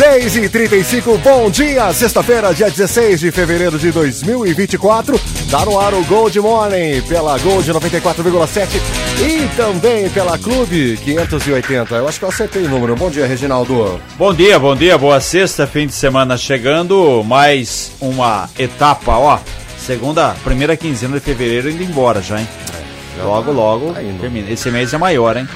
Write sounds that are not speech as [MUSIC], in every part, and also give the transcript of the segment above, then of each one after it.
Seis e trinta e cinco, bom dia, sexta-feira, dia 16 de fevereiro de 2024. Tá no ar o Gold Morning pela Gold 94,7 e também pela Clube 580. Eu acho que eu acertei o número. Bom dia, Reginaldo. Bom dia, bom dia, boa sexta, fim de semana chegando, mais uma etapa, ó. Segunda, primeira quinzena de fevereiro indo embora já, hein? logo, logo tá termina. Esse mês é maior, hein?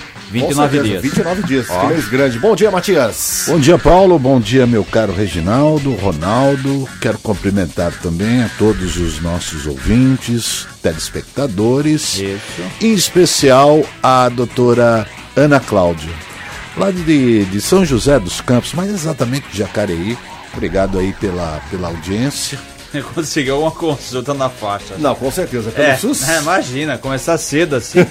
29 certeza, dias. 29 dias, Ó. que mês grande. Bom dia, Matias. Bom dia, Paulo. Bom dia, meu caro Reginaldo, Ronaldo. Quero cumprimentar também a todos os nossos ouvintes, telespectadores. Isso. Em especial a doutora Ana Cláudia, lá de, de São José dos Campos, mas exatamente de Jacareí. Obrigado aí pela, pela audiência. [LAUGHS] Conseguiu uma consulta na faixa. Não, com certeza, pelo É, SUS. é, imagina, começar cedo assim. [LAUGHS]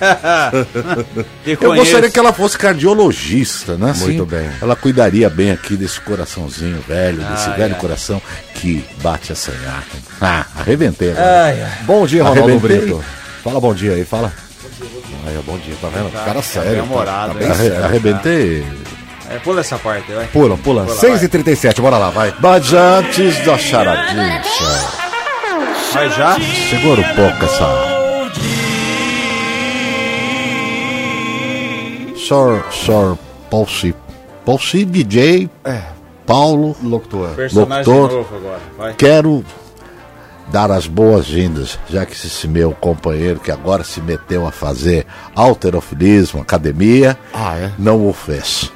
[LAUGHS] Eu conheço. gostaria que ela fosse cardiologista, né? Muito bem. Ela cuidaria bem aqui desse coraçãozinho velho, desse Ai, velho ai. coração que bate a sonhar. Ah, arrebentei agora. Ai, ai. Bom dia, Ronaldo Arrebentei. Brito. Fala bom dia aí, fala. Bom dia, tá vendo? Cara sério. bem-humorado, tá, tá hein? bem Arre- sério. arrebentei. É, pula essa parte, vai. Pula, pula. Pula, 6 e 37 bora lá, vai. Mas antes da charadinha, Mas já? segura um pouco essa. Sor, Sor, Paulci, Paulci DJ, É, Paulo, locutor. Personagem Locutor. novo agora, vai. quero dar as boas-vindas, já que esse meu companheiro que agora se meteu a fazer alterofilismo, academia, Ah, é? não o fez.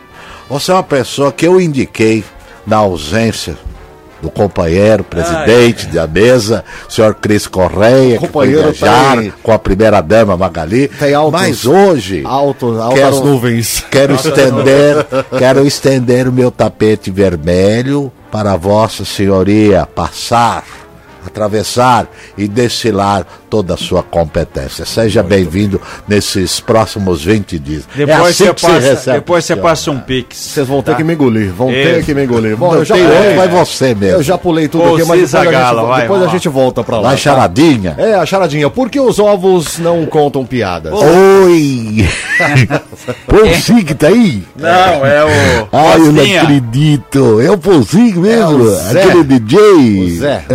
Você é uma pessoa que eu indiquei na ausência do companheiro, presidente da mesa, senhor Cris Correia, que foi Companheiro viajar tem- com a primeira dama Magali. Tem altos- Mas hoje Alto, altas Quero- nuvens. quero estender, quero estender o meu tapete vermelho para Vossa Senhoria passar, atravessar e desfilar toda a sua competência. Seja bem-vindo nesses próximos 20 dias. Depois é assim você passa, recebe. depois você passa um pix. Vocês vão ter tá? que me engolir, vão ter Isso. que me engolir. Bom, Não eu já, tem outro, é, vai você mesmo. eu já pulei tudo Ô, aqui, mas depois, a Zagala, gente, vai, depois a gente volta pra lá. Vai tá? charadinha. É, a charadinha. Por que os ovos não contam piadas? Oi! Pulsinho [LAUGHS] tá aí? Não, é o. Ai, eu não acredito. É o Pulsinho mesmo? É o Zé. Aquele DJ? O Zé, o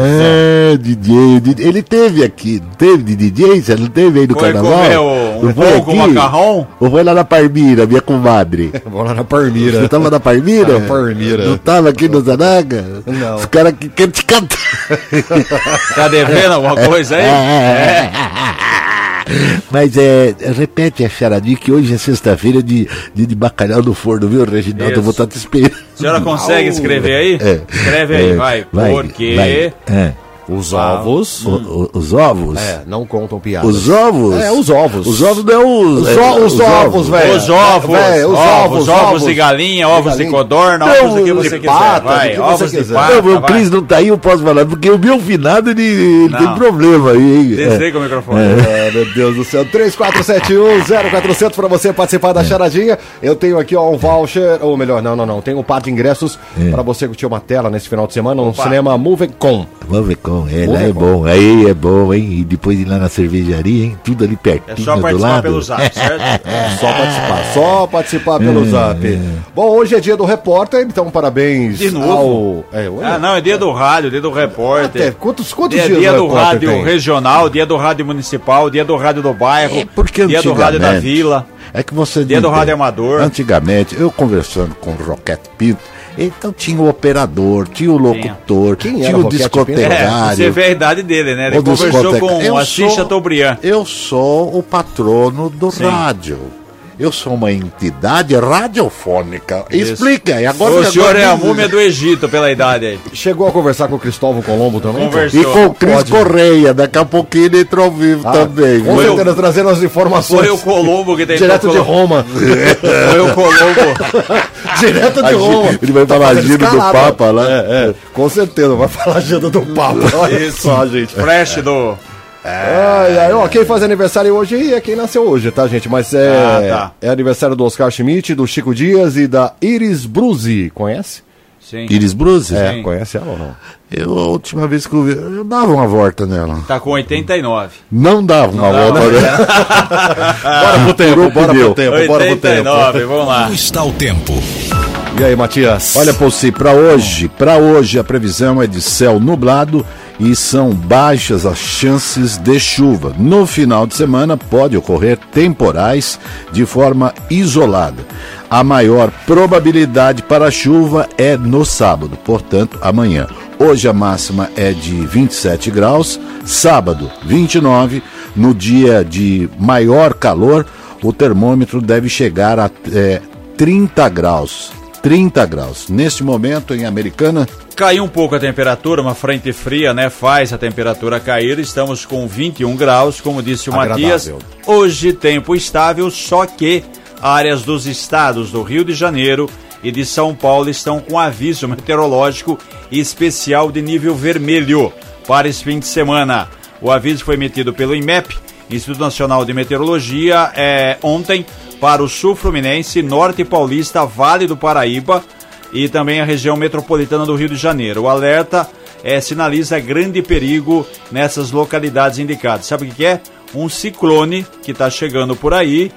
DJ, DJ. Ele teve aqui, não teve de DJ? Você não teve aí no Foi carnaval? comer o- um Não foi com aqui? macarrão? Ou foi lá na Parmira, minha comadre? Vou lá na Parmira. [LAUGHS] Você tava na Parmira? Na Parmira. Não tava aqui no Zanaga? Não. Os caras que querem te cantar. [LAUGHS] Tá devendo alguma coisa aí? É. [LAUGHS] Mas é, repete a charadinha que hoje é sexta-feira de, de, de bacalhau no forno, viu, Reginaldo? Isso. Eu vou estar te esperando. A senhora consegue escrever aí? É. Escreve aí, É, vai. Porque. vai. É. Os ovos O- o- os ovos? é, não contam piadas. Os ovos? É, os ovos. Os ovos não é os. Os, é, o- os ovos, velho. Os ovos, Véi, os ovos, ovos, ovos de galinha, ovos de galinha. codorna, Não, ovos do que de você quiser. pata, vai, você ovos de quiser. pata. Não, vai. Cris não tá aí, eu posso falar, porque o meu finado ele, ele tem problema aí, hein? Desliga o microfone. Ah, meu Deus do céu. 3471-0400 pra você participar É. da charadinha. Eu tenho aqui ó, um voucher, ou melhor, não, não, não. Tem um par de ingressos É. pra você curtir uma tela nesse final de semana no cinema Movecom. Vamos é, lá é bom, aí é bom, hein? E depois ir lá na cervejaria, hein? Tudo ali É pertinho só do participar lado. pelo zap, certo? [LAUGHS] Só participar, só participar pelo zap. Bom, hoje é dia do repórter, então parabéns De novo? ao... É, Ah, não, é dia do rádio, dia do repórter. até, quantos, quantos Dia, dias dia do repórter rádio tem? regional, dia do rádio municipal, dia do rádio do bairro, É porque dia do rádio da vila. É que você Dia do rádio amador. Antigamente, eu conversando com o Roquete Pinto, então tinha o operador, tinha o locutor, Quem tinha era o? É, discotecário. você vê a idade dele, né? Ele o conversou discoteca- com Eu a Xixa sou- Tobrian. Eu sou o patrono do Sim. rádio. Eu sou uma entidade radiofônica. Isso. Explica aí. Agora O senhor é a múmia do Egito pela idade aí. Chegou a conversar com o Cristóvão Colombo também? Conversou. E com o Cris Pode. Correia, daqui a pouquinho ele entra ao vivo Ah, também. Com certeza, trazendo as informações. Foi o Colombo que tentou Direto de Roma. [LAUGHS] Foi o Colombo. [LAUGHS] Direto de Roma. Ele vai falar fazendo giro do. Papa lá. É, é, com certeza, vai falar agenda do Papa. Olha Isso. só, gente. Flash do. Ai, ai, ó, quem faz aniversário hoje é quem nasceu hoje, tá, gente? Mas é, Ah, tá. é aniversário do Oscar Schmidt, do Chico Dias e da Iris Bruzi. Conhece? Sim. Iris Bruce? É, conhece ela ou não? Eu, a última vez que eu vi, eu dava uma volta nela. Tá com 89. Não dava uma Não, volta. mas- [LAUGHS] Bora pro tempo, bora pro tempo, bora pro tempo. 89, vamos lá. Como está o tempo? E aí, Matias? Olha, Possi, para hoje, para hoje a previsão é de céu nublado e são baixas as chances de chuva. No final de semana pode ocorrer temporais de forma isolada. A maior probabilidade para chuva é no sábado, portanto, amanhã. Hoje a máxima é de 27 graus, sábado 29, no dia de maior calor, o termômetro deve chegar a é, 30 graus. 30 graus. Neste momento, em Americana, Caiu um pouco a temperatura, uma frente fria, né? Faz a temperatura cair. Estamos com 21 graus, como disse o Matias. Agradável. Hoje, tempo estável, só que áreas dos estados do Rio de Janeiro e de São Paulo estão com aviso meteorológico especial de nível vermelho para esse fim de semana. O aviso foi emitido pelo IMEP, Instituto Nacional de Meteorologia, é, ontem para o Sul Fluminense, Norte Paulista, Vale do Paraíba e também a região metropolitana do Rio de Janeiro. O alerta eh, sinaliza grande perigo nessas localidades indicadas. Sabe o que é? Um ciclone que está chegando por aí,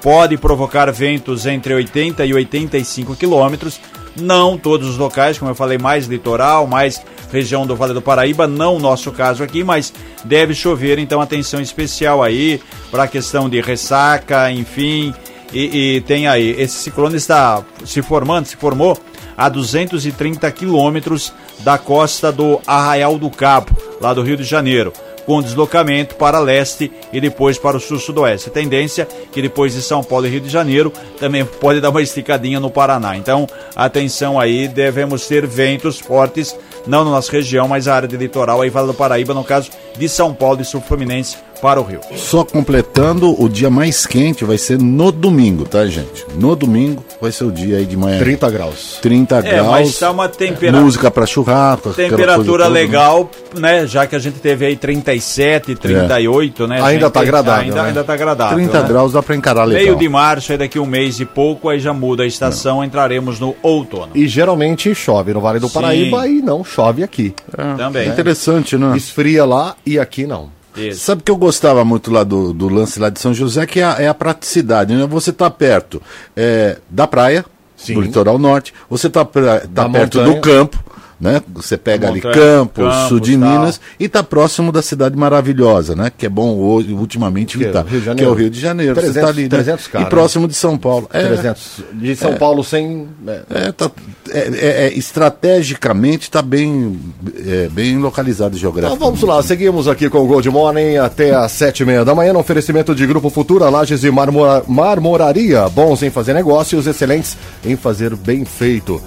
pode provocar ventos entre 80 e 85 quilômetros. Não todos os locais, como eu falei, mais litoral, mais região do Vale do Paraíba, não o nosso caso aqui, mas deve chover, então atenção especial aí para a questão de ressaca, enfim. E, e tem aí, esse ciclone está se formando, se formou a 230 quilômetros da costa do Arraial do Cabo, lá do Rio de Janeiro com deslocamento para leste e depois para o sul-sudoeste. Tendência que depois de São Paulo e Rio de Janeiro também pode dar uma esticadinha no Paraná. Então, atenção aí, devemos ter ventos fortes, não na nossa região, mas a área de litoral aí, Vale do Paraíba, no caso de São Paulo e Sul Fluminense para o Rio. só completando, o dia mais quente vai ser no domingo, tá, gente? No domingo vai ser o dia aí de manhã. 30 graus. 30 É, graus. mas tá uma temperatura Música para churrasco. Temperatura toda, né? legal, né? Já que a gente teve aí 37, 38, né? Ainda gente? tá agradável, Ainda, né? ainda tá agradável. 30 né? graus dá para encarar legal. Meio de março, aí daqui um mês e pouco, aí já muda a estação, entraremos no outono. E geralmente chove no Vale do Sim. Paraíba e não chove aqui. Também. É interessante, né? Esfria lá e aqui não. Isso. Sabe que eu gostava muito lá do, do lance lá de São José, que é a, é a praticidade, né? Você tá perto é, da praia, Sim. do litoral norte, você tá, pra- tá Da perto montanha. do campo, né? Você pega ali Montanha, Campos, Campos, sul de tal. Minas, e tá próximo da cidade maravilhosa, né? Que é bom hoje, ultimamente Que é visitar, que Janeiro. é o Rio de Janeiro. você 300 tá ali, né? 300 cara, E próximo de São Paulo. É, 300. De São Paulo sem... é, É, tá, é, é- é- estrategicamente está bem, é, bem localizado Então geograficamente. vamos lá, seguimos aqui com o Gold Morning até às sete e meia da manhã no oferecimento de Grupo Futura, Lages e Marmora- Marmoraria. Bons em fazer negócios, excelentes em fazer bem feito.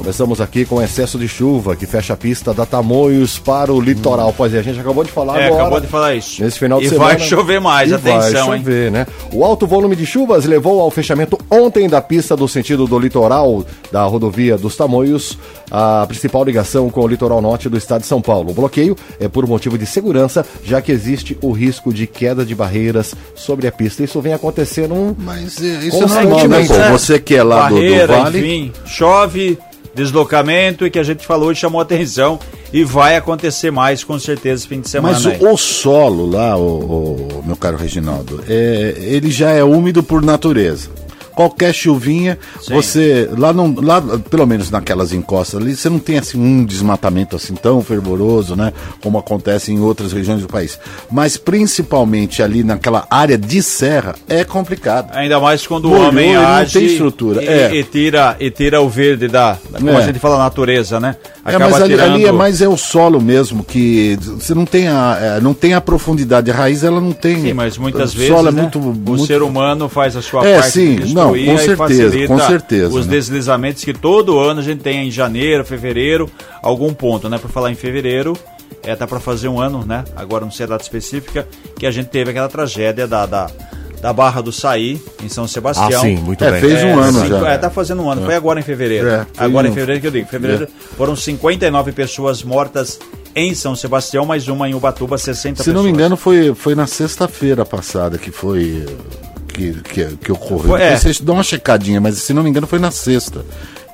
Começamos aqui com excesso de chuva que fecha a pista da Tamoios para o litoral. Pois é, a gente acabou de falar É, agora. acabou de falar isso. Nesse final de e semana. vai chover mais, E atenção, vai hein? chover, né? O alto volume de chuvas levou ao fechamento ontem da pista do sentido do litoral da rodovia dos Tamoios, a principal ligação com o litoral norte do estado de São Paulo. O bloqueio é por motivo de segurança, já que existe o risco de queda de barreiras sobre a pista. Isso vem acontecendo um Mas é, isso é normal, né, né? Você que é lá do, do Barreira, Vale. enfim, chove, deslocamento e que a gente falou e chamou atenção e vai acontecer mais com certeza esse fim de semana Mas o, o solo lá, o, o- meu caro Reginaldo, é, ele já é úmido por natureza. Qualquer chuvinha, Sim. você lá não, lá pelo menos naquelas encostas ali, você não tem assim um desmatamento assim tão fervoroso, né, como acontece em outras regiões do país. Mas principalmente ali naquela área de serra é complicado. Ainda mais quando o homem ele não age tem estrutura, E, é. e tira, e tira o verde da, da- como É. a gente fala, natureza, né? É, mas ali, ali é mais é o solo mesmo que você não tem a é, não tem a profundidade, a raiz ela não tem. Sim, mas muitas vezes é né, muito, o muito ser humano faz a sua É, parte sim, de não, com certeza, com certeza, os né? deslizamentos que todo ano a gente tem em janeiro, fevereiro, algum ponto, né? Por falar em fevereiro, é, tá para fazer um ano, né? Agora não sei a data específica, que a gente teve aquela tragédia da, da, da Barra do Saí, em São Sebastião. Ah, sim, muito É, bem. fez um ano cinco- já. É, tá fazendo um ano. Foi agora em fevereiro. É, agora em um- fevereiro que eu digo. Fevereiro foram 59 pessoas mortas em São Sebastião, mais uma em Ubatuba, 60 Se não pessoas. me engano, foi, foi na sexta-feira passada que foi. Que, que, que ocorreu. Foi, é. Vocês dão uma checadinha, mas se não me engano, foi na sexta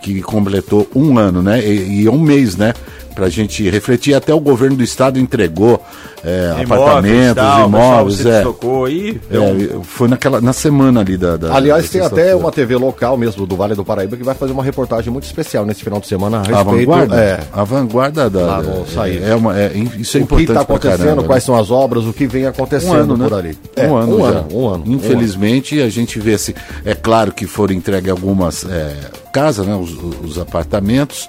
que completou um ano, né? E, e é um mês, né? Pra gente refletir. Até o governo do estado entregou é, Imóveis, apartamentos, tal, o pessoal imóveis. se É, e deu um- É, foi naquela, na semana ali da. da Aliás, da tem até uma TV local mesmo do Vale do Paraíba que vai fazer uma reportagem muito especial nesse final de semana a A respeito. vanguarda? É, A vanguarda da. Lá Saí. é, uma, é, isso é o que importante. está pra acontecendo, caramba, né? quais são as obras, o que vem acontecendo um ano, né? por ali. É, um ano, um já. ano, um ano. Infelizmente, a gente vê assim. É claro que foram entregues algumas é, casas, né, os, os apartamentos,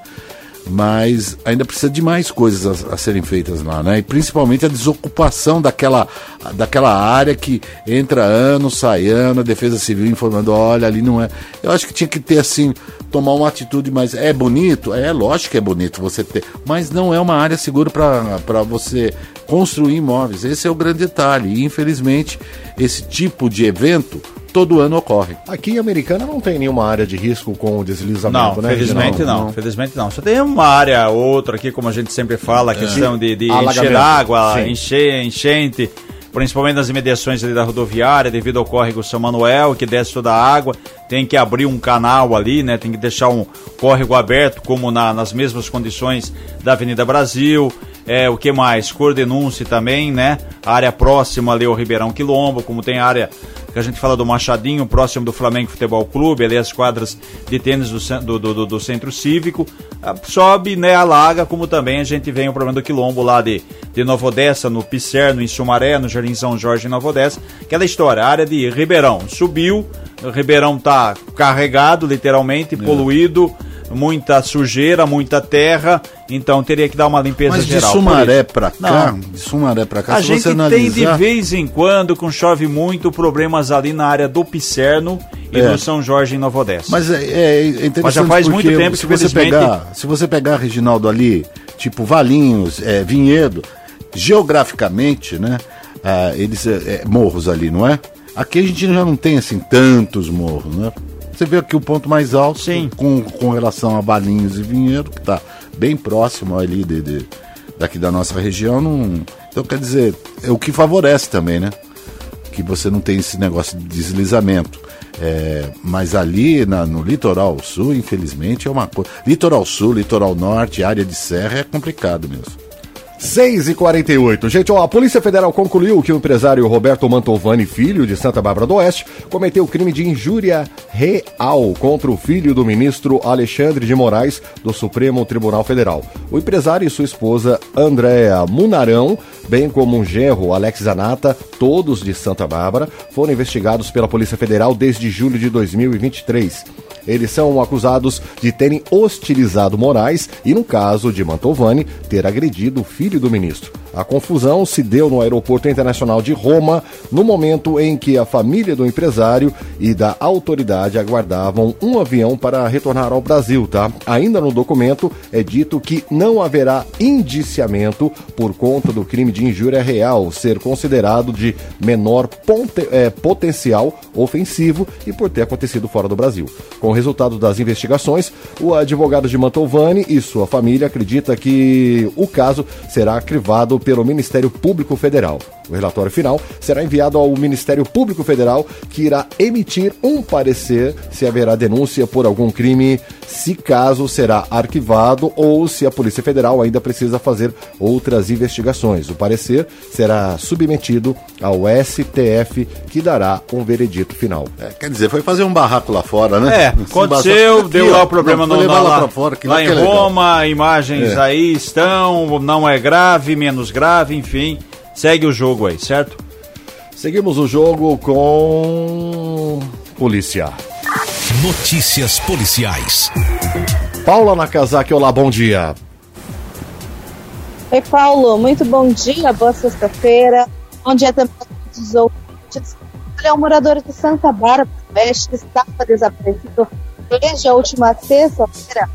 mas ainda precisa de mais coisas a, a serem feitas lá, né? E principalmente a desocupação daquela, daquela área que entra ano, sai ano, a Defesa Civil informando, olha, ali não é. Eu acho que tinha que ter assim, tomar uma atitude mais. É bonito? É lógico que é bonito você ter, mas não é uma área segura para você construir imóveis. Esse é o grande detalhe. E infelizmente, esse tipo de evento todo ano ocorre. Aqui em Americana não tem nenhuma área de risco com deslizamento, Não, né? felizmente Reginaldo? não, felizmente não. Só tem uma área ou outra aqui, como a gente sempre fala, a questão de, de Alagamento. encher água, Sim. encher, enchente, principalmente nas imediações ali da rodoviária, devido ao córrego São Manuel, que desce toda a água, tem que abrir um canal ali, né? Tem que deixar um córrego aberto, como na- nas mesmas condições da Avenida Brasil. É, o que mais? Cordenúncio também, né? A área próxima ali ao Ribeirão Quilombo, como tem a área que a gente fala do Machadinho, próximo do Flamengo Futebol Clube, ali as quadras de tênis do, do, do- do- Centro Cívico, ah, sobe, né, alaga, como também a gente vem o problema do Quilombo lá de, de Nova Odessa, no Picerno, em Sumaré, no Jardim São Jorge, em Nova Odessa, aquela história, a área de Ribeirão, subiu, o Ribeirão tá carregado, literalmente, É. muita sujeira, muita terra, então teria que dar uma limpeza Mas de geral. Por Sumaré pra cá, Não. de Sumaré pra cá, A gente tem de analisar, vez em quando, com chove muito, problemas ali na área do Picerno e É. no São Jorge em Nova Odessa. Mas é, é interessante Mas já faz muito tempo se que, você felizmente- pegar, se você pegar Reginaldo ali, tipo Valinhos, é, Vinhedo, geograficamente, né, ah, eles é, é, morros ali, não é? Aqui a gente já não tem assim tantos morros, né? Você vê aqui o ponto mais alto Sim. Com, com relação a Valinhos e Vinhedo, que está bem próximo ali de, de- daqui da nossa região, não, então quer dizer, é o que favorece também, né? que você não tem esse negócio de deslizamento. É, mas ali na- no litoral sul, infelizmente, é uma coisa. Litoral sul, litoral norte, área de serra é complicado mesmo. 6 e 48 Gente, ó, a Polícia Federal concluiu que o empresário Roberto Mantovani, filho de Santa Bárbara do Oeste, cometeu crime de injúria real contra o filho do ministro Alexandre de Moraes do Supremo Tribunal Federal. O empresário e sua esposa Andréa Munarão, bem como um genro Alex Zanata, todos de Santa Bárbara, foram investigados pela Polícia Federal desde julho de 2023. Eles são acusados de terem hostilizado Moraes e, no caso de Mantovani, ter agredido o filho do ministro. A confusão se deu no Aeroporto Internacional de Roma, no momento em que a família do empresário e da autoridade aguardavam um avião para retornar ao Brasil, tá? Ainda no documento é dito que não haverá indiciamento por conta do crime de injúria real ser considerado de menor ponte- eh, potencial ofensivo e por ter acontecido fora do Brasil. Com resultado das investigações, o advogado de Mantovani e sua família acredita que o caso será arquivado pelo Ministério Público Federal. O relatório final será enviado ao Ministério Público Federal, que irá emitir um parecer se haverá denúncia por algum crime, se caso será arquivado ou se a Polícia Federal ainda precisa fazer outras investigações. O parecer será submetido ao STF, que dará um veredito final. É, quer dizer, foi fazer um barraco lá fora, né? É, aconteceu, Aqui, deu lá o problema não, no, na- lá lá, fora, que lá em que é legal. Roma, imagens É. aí estão, não é grave, menos grave, enfim, segue o jogo aí, certo? Seguimos o jogo com polícia. Notícias policiais. Paula Nakazaki, olá, bom dia. Oi, Paulo, muito bom dia, boa sexta-feira. Bom dia também a todos os ouvintes. Ele é um morador de Santa Bárbara do Oeste que estava desaparecido desde a última sexta-feira.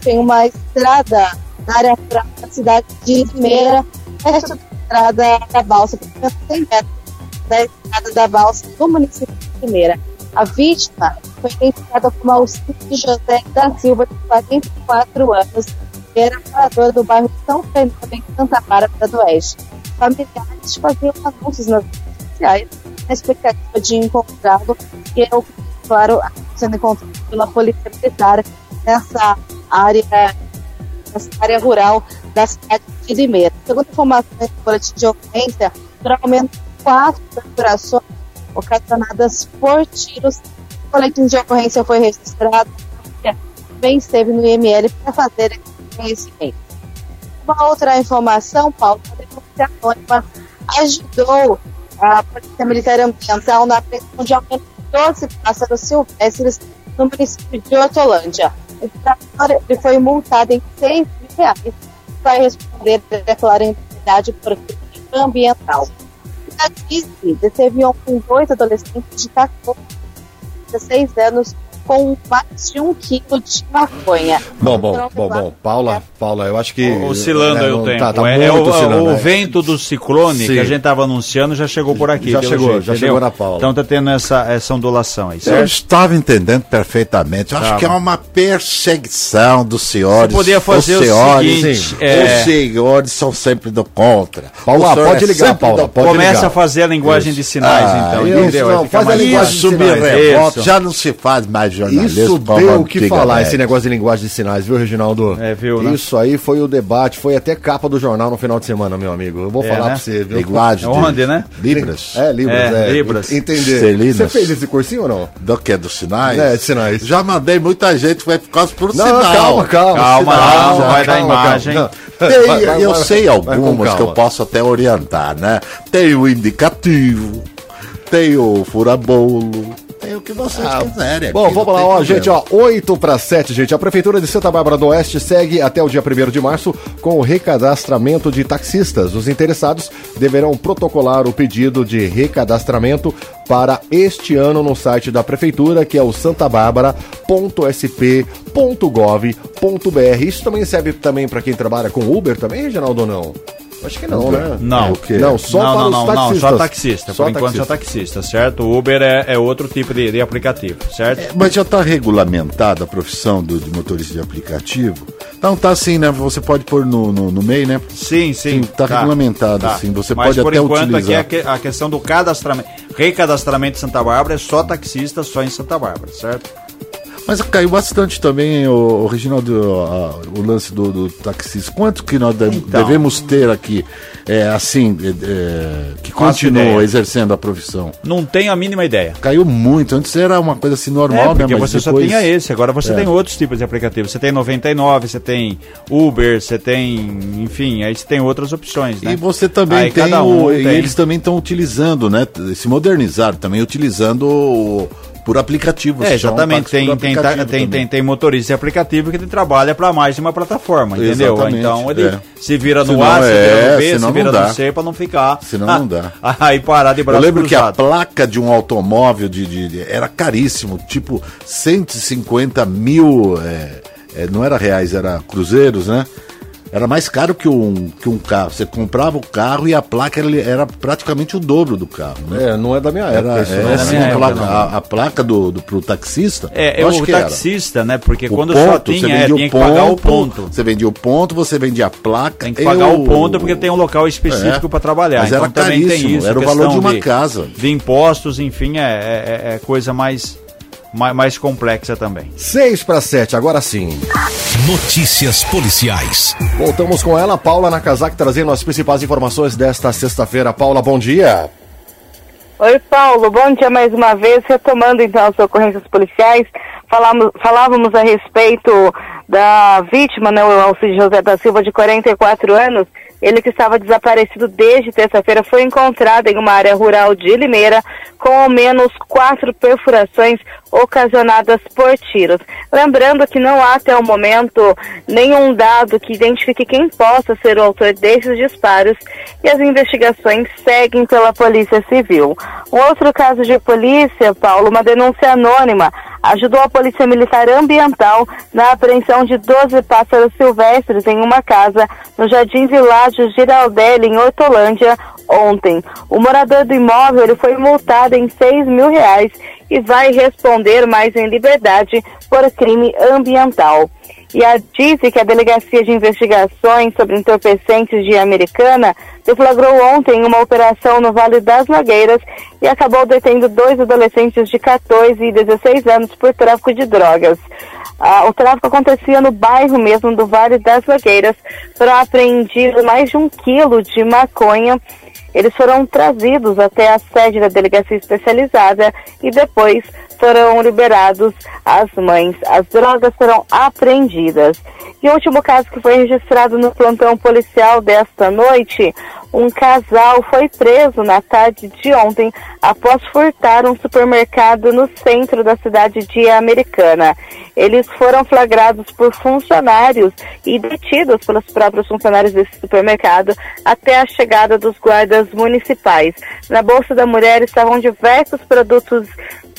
Tem uma estrada na área da cidade de Limeira, esta estrada da balsa, por 100 metros. da estrada da Valsa do município de Limeira. A vítima foi identificada como Alcide José da Silva, de 44 anos, que era morador do bairro São Fernando, em Santa Bárbara do Oeste. Familiares faziam anúncios nas redes sociais na expectativa de encontrá-lo, e eu, claro, sendo encontrado pela Polícia Militar nessa área, nessa área rural da cidade de Limeira. Segundo informações do boletim de ocorrência, foram ao menos quatro perfurações ocasionadas por tiros. O boletim de ocorrência foi registrado, também esteve no IML para fazer esse conhecimento. Uma outra informação, Paulo, a denúncia anônima ajudou a Polícia Militar Ambiental na apreensão de ao menos 12 pássaros silvestres no município de Hortolândia. O trabalhador foi multado em 6 mil reais vai responder e por crime ambiental. A Disney deteve ontem dois adolescentes de 14 16 anos com mais de um quilo de maconha. Bom, bom, bom, bom. Paula, Paula, eu acho que. Oscilando né, aí o tempo. Tá, tá é, muito é o, oscilando, o né? vento do ciclone Sim. que a gente estava anunciando já chegou por aqui. Já chegou, jeito, já entendeu? chegou na Paula. Então tá tendo essa, essa ondulação aí, Eu certo? estava entendendo perfeitamente. Eu acho que é uma perseguição dos senhores. Você podia fazer os o senhores, seguinte, sim. é- Os senhores são sempre do contra. Paula, O pode é ligar, Paula, do pode Começa ligar. a fazer a linguagem de sinais, Ah, então, isso, entendeu? não, faz a linguagem de Isso sinais. Isso. Já não se faz mais jornalismo. Isso deu o que falar, esse negócio de linguagem de sinais, viu, Reginaldo? É, viu, né? Isso aí foi o debate, foi até capa do jornal no final de semana, meu amigo. Eu vou É, falar né? pra você, viu? Linguagem de Onde, né? Libras. É, Libras, É, é. Libras. Entender. Você fez esse cursinho ou não? Do que? Dos sinais? É, de sinais. Já mandei muita gente, foi por causa por Não, sinal. calma, calma. Calma, Sinal, não, vai dar calma, imagem. calma. Tem, Vai, vai, eu vai, sei vai algumas que eu calma. posso até orientar, né? Tem o indicativo, tem o furabolo, tem o que vocês quiserem. Ah, Bom, aqui, vamos lá, ó, gente, ó, 8 para 7, gente. A Prefeitura de Santa Bárbara do Oeste segue até o dia 1 de março com o recadastramento de taxistas. Os interessados deverão protocolar o pedido de recadastramento para este ano no site da Prefeitura, que é o santabarbara.sp.gov.br. Isso também serve também para quem trabalha com Uber também, Reginaldo, ou não? Acho que não, né? Não. É? Não, só não, para não, os não, taxistas. não, só taxista. Só Por enquanto só taxista, certo? O Uber é, é outro tipo de, de aplicativo, certo? Mas já está regulamentada a profissão do, de motorista de aplicativo? Não, tá assim, né? Você pode pôr no, no, no MEI, né? Sim, sim. tá regulamentado, assim, você Mas pode por até enquanto utilizar. aqui é a, que- a questão do cadastramento. Recadastramento de Santa Bárbara é só taxista, só em Santa Bárbara, certo? Mas caiu bastante também, o, Reginaldo, a- o lance do, do taxista. Quanto que nós Então. devemos ter aqui, é, assim, é, é, que ideia. exercendo a profissão? Não tenho a mínima ideia. Caiu muito. Antes era uma coisa assim normal, É, porque né? Mas você depois... só tinha esse, agora você É. tem outros tipos de aplicativos. Você tem 99, você tem Uber, você tem, enfim, aí você tem outras opções, né? E você também Aí tem, um o, e tem. eles também estão utilizando, né? Se modernizaram também, utilizando o- por aplicativo. É, exatamente. Tem, tem, aplicativo tem, também. tem, tem motorista de aplicativo que trabalha para mais de uma plataforma, entendeu? Exatamente, Então ele é. se vira no Senão A, se é, vira no B, se vira no C para não ficar. Senão não dá. [LAUGHS] Aí parar de Eu braço lembro que a cruzado. placa de um automóvel de, de- de- era caríssimo, tipo 150 mil, é, é, não era reais, era cruzeiros, né? Era mais caro que um, que um carro. Você comprava o carro e a placa era, era praticamente o dobro do carro, né? É, não é da minha época Era, isso, é, minha a, época, placa, a, a placa do, do, pro taxista. É, é eu acho o que era. taxista, né? Porque O quando ponto, só você tinha, é, vendia tinha o que pagar o ponto. Você vendia o ponto, você vendia a placa. Tem que pagar e o ponto porque tem um local específico É, para trabalhar. mas era então também tem isso. era o valor de uma casa. De impostos, enfim, é, é, é coisa mais, mais, mais complexa também. 6 para 7, agora sim. Notícias policiais. Voltamos com ela, Paula Nakazaki, trazendo as principais informações desta sexta-feira. Paula, bom dia. Oi, Paulo. Bom dia mais uma vez. Retomando então as ocorrências policiais, falamos, falávamos a respeito da vítima, né, o Alcide José da Silva, de 44 anos. Ele que estava desaparecido desde terça-feira foi encontrado em uma área rural de Limeira com ao menos quatro perfurações ocasionadas por tiros. Lembrando que não há até o momento nenhum dado que identifique quem possa ser o autor desses disparos e as investigações seguem pela Polícia Civil. Um outro caso de polícia, Paulo, uma denúncia anônima, ajudou a Polícia Militar Ambiental na apreensão de 12 pássaros silvestres em uma casa no Jardim Világio Giraldelli, em Hortolândia, ontem. O morador do imóvel ele foi multado em 6 mil reais e vai responder mais em liberdade por crime ambiental. E a disse que a Delegacia de Investigações sobre Entorpecentes de Americana deflagrou ontem uma operação no Vale das Nogueiras e acabou detendo dois adolescentes de 14 e 16 anos por tráfico de drogas. Ah, o tráfico acontecia no bairro mesmo do Vale das Nogueiras. Foram apreendidos mais de um quilo de maconha eles foram trazidos até a sede da delegacia especializada e depois foram liberados às mães. As drogas foram apreendidas. E o último caso que foi registrado no plantão policial desta noite, um casal foi preso na tarde de ontem após furtar um supermercado no centro da cidade de Americana. Eles foram flagrados por funcionários e detidos pelos próprios funcionários desse supermercado até a chegada dos guardas municipais. Na bolsa da mulher estavam diversos produtos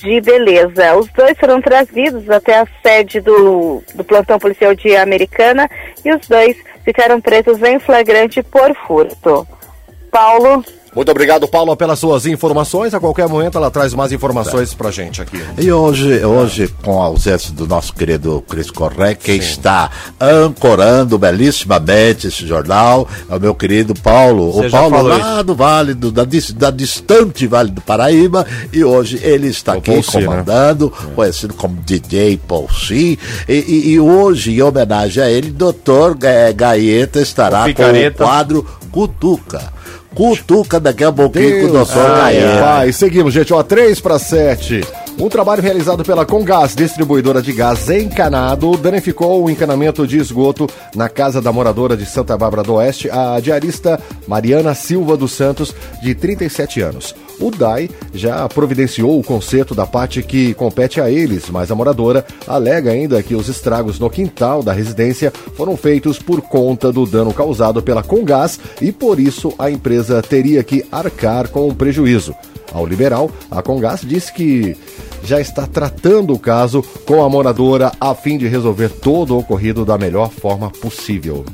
de beleza. Os dois foram trazidos até a sede do, do plantão policial de Americana e os dois ficaram presos em flagrante por furto. Paulo. Muito obrigado, Paulo, pelas suas informações. A qualquer momento ela traz mais informações pra gente aqui. E hoje, hoje com a ausência do nosso querido Cris Corré, quem Sim. está ancorando belíssimamente esse jornal é o meu querido Paulo. Você o Paulo lá isso. do Vale, do, da, da, distante Vale do Paraíba, e hoje ele está o aqui Paul comandando, né? conhecido como DJ Paul C. E, e, e, hoje, em homenagem a ele, doutor Gaeta estará com o quadro Cutuca Cutuca daqui a pouquinho com o Gaeta. Vai, seguimos, gente. Ó, 3 para 7. Um trabalho realizado pela Congás, distribuidora de gás encanado, danificou o encanamento de esgoto na casa da moradora de Santa Bárbara do Oeste, a diarista Mariana Silva dos Santos, de 37 anos. O DAI já providenciou o conserto da parte que compete a eles, mas a moradora alega ainda que os estragos no quintal da residência foram feitos por conta do dano causado pela Congás e por isso a empresa teria que arcar com o prejuízo. Ao liberal, a Congás disse que já está tratando o caso com a moradora a fim de resolver todo o ocorrido da melhor forma possível.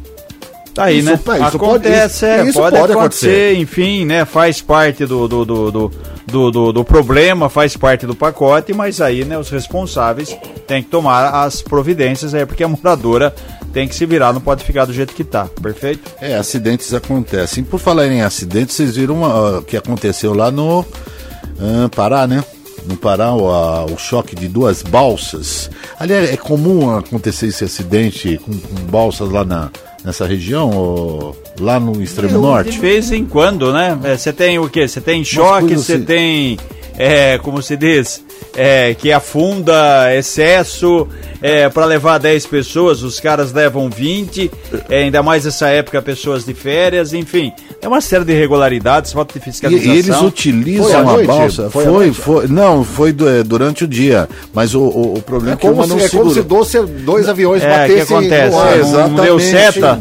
Tá aí, isso, né? Isso Acontece, pode, é, isso pode, pode acontecer, acontecer, enfim, né? Faz parte do do, do, do, do, do, do problema, faz parte do pacote, mas aí, né, os responsáveis têm que tomar as providências aí, porque a moradora tem que se virar, não pode ficar do jeito que tá, perfeito? É, acidentes acontecem. Por falar em acidentes, vocês viram o que aconteceu lá no uh, Pará, né? no Pará o, a, o, choque de duas balsas. Aliás, é comum acontecer esse acidente com, com balsas lá na, nessa região, ou lá no extremo Eu, norte? De vez em quando, né? É, você é, tem o quê? Você tem choque, você assim. tem, é, como se diz, é, que afunda excesso é, para levar 10 pessoas, os caras levam 20, é, ainda mais essa época, pessoas de férias, enfim. É uma série de irregularidades, falta de fiscalização. E, eles utilizam a balsa. Foi, foi, foi, não, foi é, durante o dia. Mas o, o, o problema é, é que uma não é como se dois, dois aviões é, batessem. que acontece? No ar. Exatamente. Não deu seta.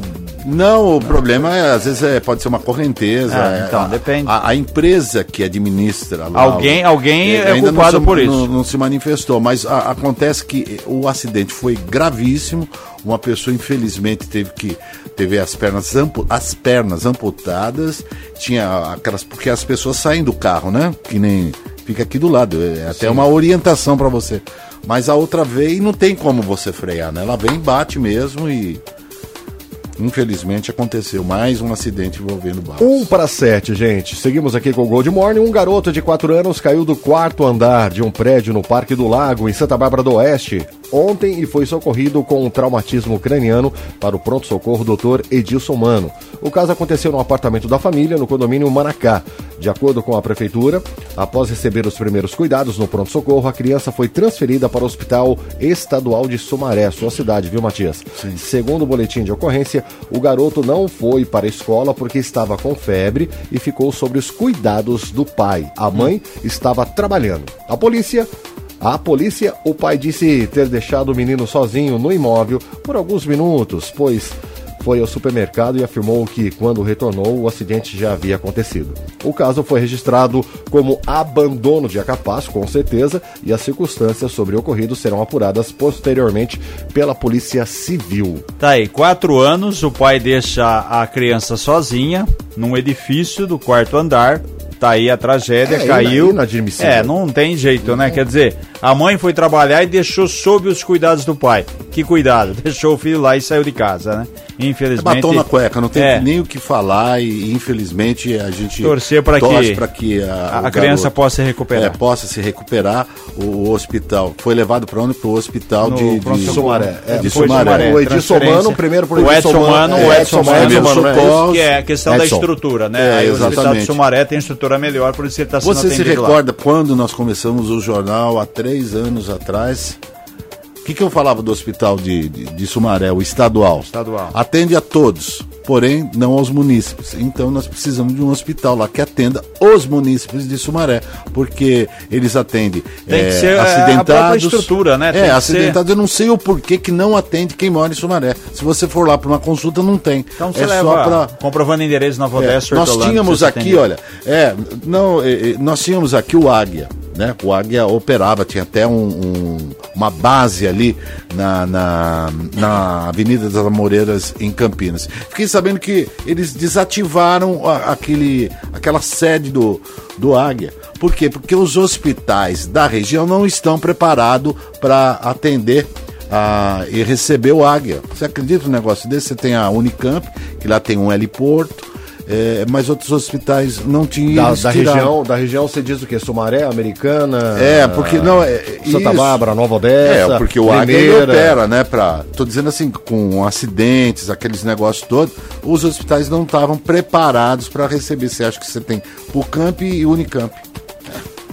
Não, o problema é, às vezes, é, pode ser uma correnteza. É, então, a, depende. A, a, empresa que administra lá, Alguém, alguém é, é culpado por isso. Não, não, se manifestou, mas a, acontece que o acidente foi gravíssimo. Uma pessoa, infelizmente, teve que teve as pernas, ampu, as pernas amputadas. Tinha aquelas. Porque as pessoas saem do carro, né? Que nem. Fica aqui do lado. É até Sim. uma orientação para você. Mas a outra vez não tem como você frear, né? Ela vem, bate mesmo e Infelizmente aconteceu mais um acidente envolvendo barcos. Um para sete, gente. Seguimos aqui com o Gold Morning. Um garoto de 4 anos caiu do quarto andar de um prédio no Parque do Lago, em Santa Bárbara do Oeste ontem e foi socorrido com um traumatismo craniano para o pronto-socorro Dr. Edilson Mano. O caso aconteceu no apartamento da família, no condomínio Manacá. De acordo com a prefeitura, após receber os primeiros cuidados no pronto-socorro, a criança foi transferida para o Hospital Estadual de Sumaré, sua cidade, viu, Matias? Sim. Segundo o boletim de ocorrência, o garoto não foi para a escola porque estava com febre e ficou sob os cuidados do pai. A mãe estava trabalhando. A polícia a polícia, o pai disse ter deixado o menino sozinho no imóvel por alguns minutos, pois foi ao supermercado e afirmou que, quando retornou, o acidente já havia acontecido. O caso foi registrado como abandono de capaz, com certeza, e as circunstâncias sobre o ocorrido serão apuradas posteriormente pela Polícia Civil. Tá aí, quatro anos, o pai deixa a criança sozinha num edifício do quarto andar. Tá aí a tragédia, É, caiu. inadmissível. É, não tem jeito, né? Quer dizer, a mãe foi trabalhar e deixou sob os cuidados do pai. Que cuidado? [LAUGHS] Deixou o filho lá e saiu de casa, né? É Infelizmente. batom na cueca, não tem É. nem o que falar e infelizmente a gente Torcer para que pra que a, criança garoto, possa se recuperar. é, possa se recuperar. O, o hospital foi levado para onde? Para o hospital No de, pronto de Sumaré. É, de Sumaré. O Edson. Mano, primeiro por O Edson Edson Mano. Mano, é, o Edson Mano, é que é a questão da estrutura, né? É, o Hospital de. Sumaré tem estrutura melhor, por isso que ele está sendo Você se atendido lá. recorda quando nós começamos o jornal há três anos atrás? O que, que eu falava do hospital de, de, de Sumaré, o estadual? Estadual. Atende a todos, porém não aos munícipes. Então nós precisamos de um hospital lá que atenda os munícipes de Sumaré, porque eles atendem Tem que eh, ser a- a acidentados. própria estrutura, né? Tem É, que acidentados. Eu não sei o porquê que não atende quem mora em Sumaré. Se você for lá para uma consulta, não tem. Então você é leva só para comprovando endereço Nova é, Odessa, nós tínhamos aqui, olha, é, não, é, é, nós tínhamos aqui o Águia, né? O Águia operava, tinha até um, um- uma base ali na, na, na Avenida das Amoreiras em Campinas. Fiquei sabendo que eles desativaram a- aquele, aquela sede do, do Águia. Por quê? Porque os hospitais da região não estão preparados para atender ah, e receber o Águia. Você acredita num negócio desse? Você tem a Unicamp, que lá tem um heliporto, é, mas outros hospitais não tinham. Da, da região, da região você diz o que? Sumaré, Americana? É, porque não é. Santa isso. Bárbara, Nova Odessa. É, porque o Águia opera, né? Pra, tô dizendo assim, com acidentes, aqueles negócios todos, os hospitais não estavam preparados para receber. Você acha que você tem Pucamp e Unicamp.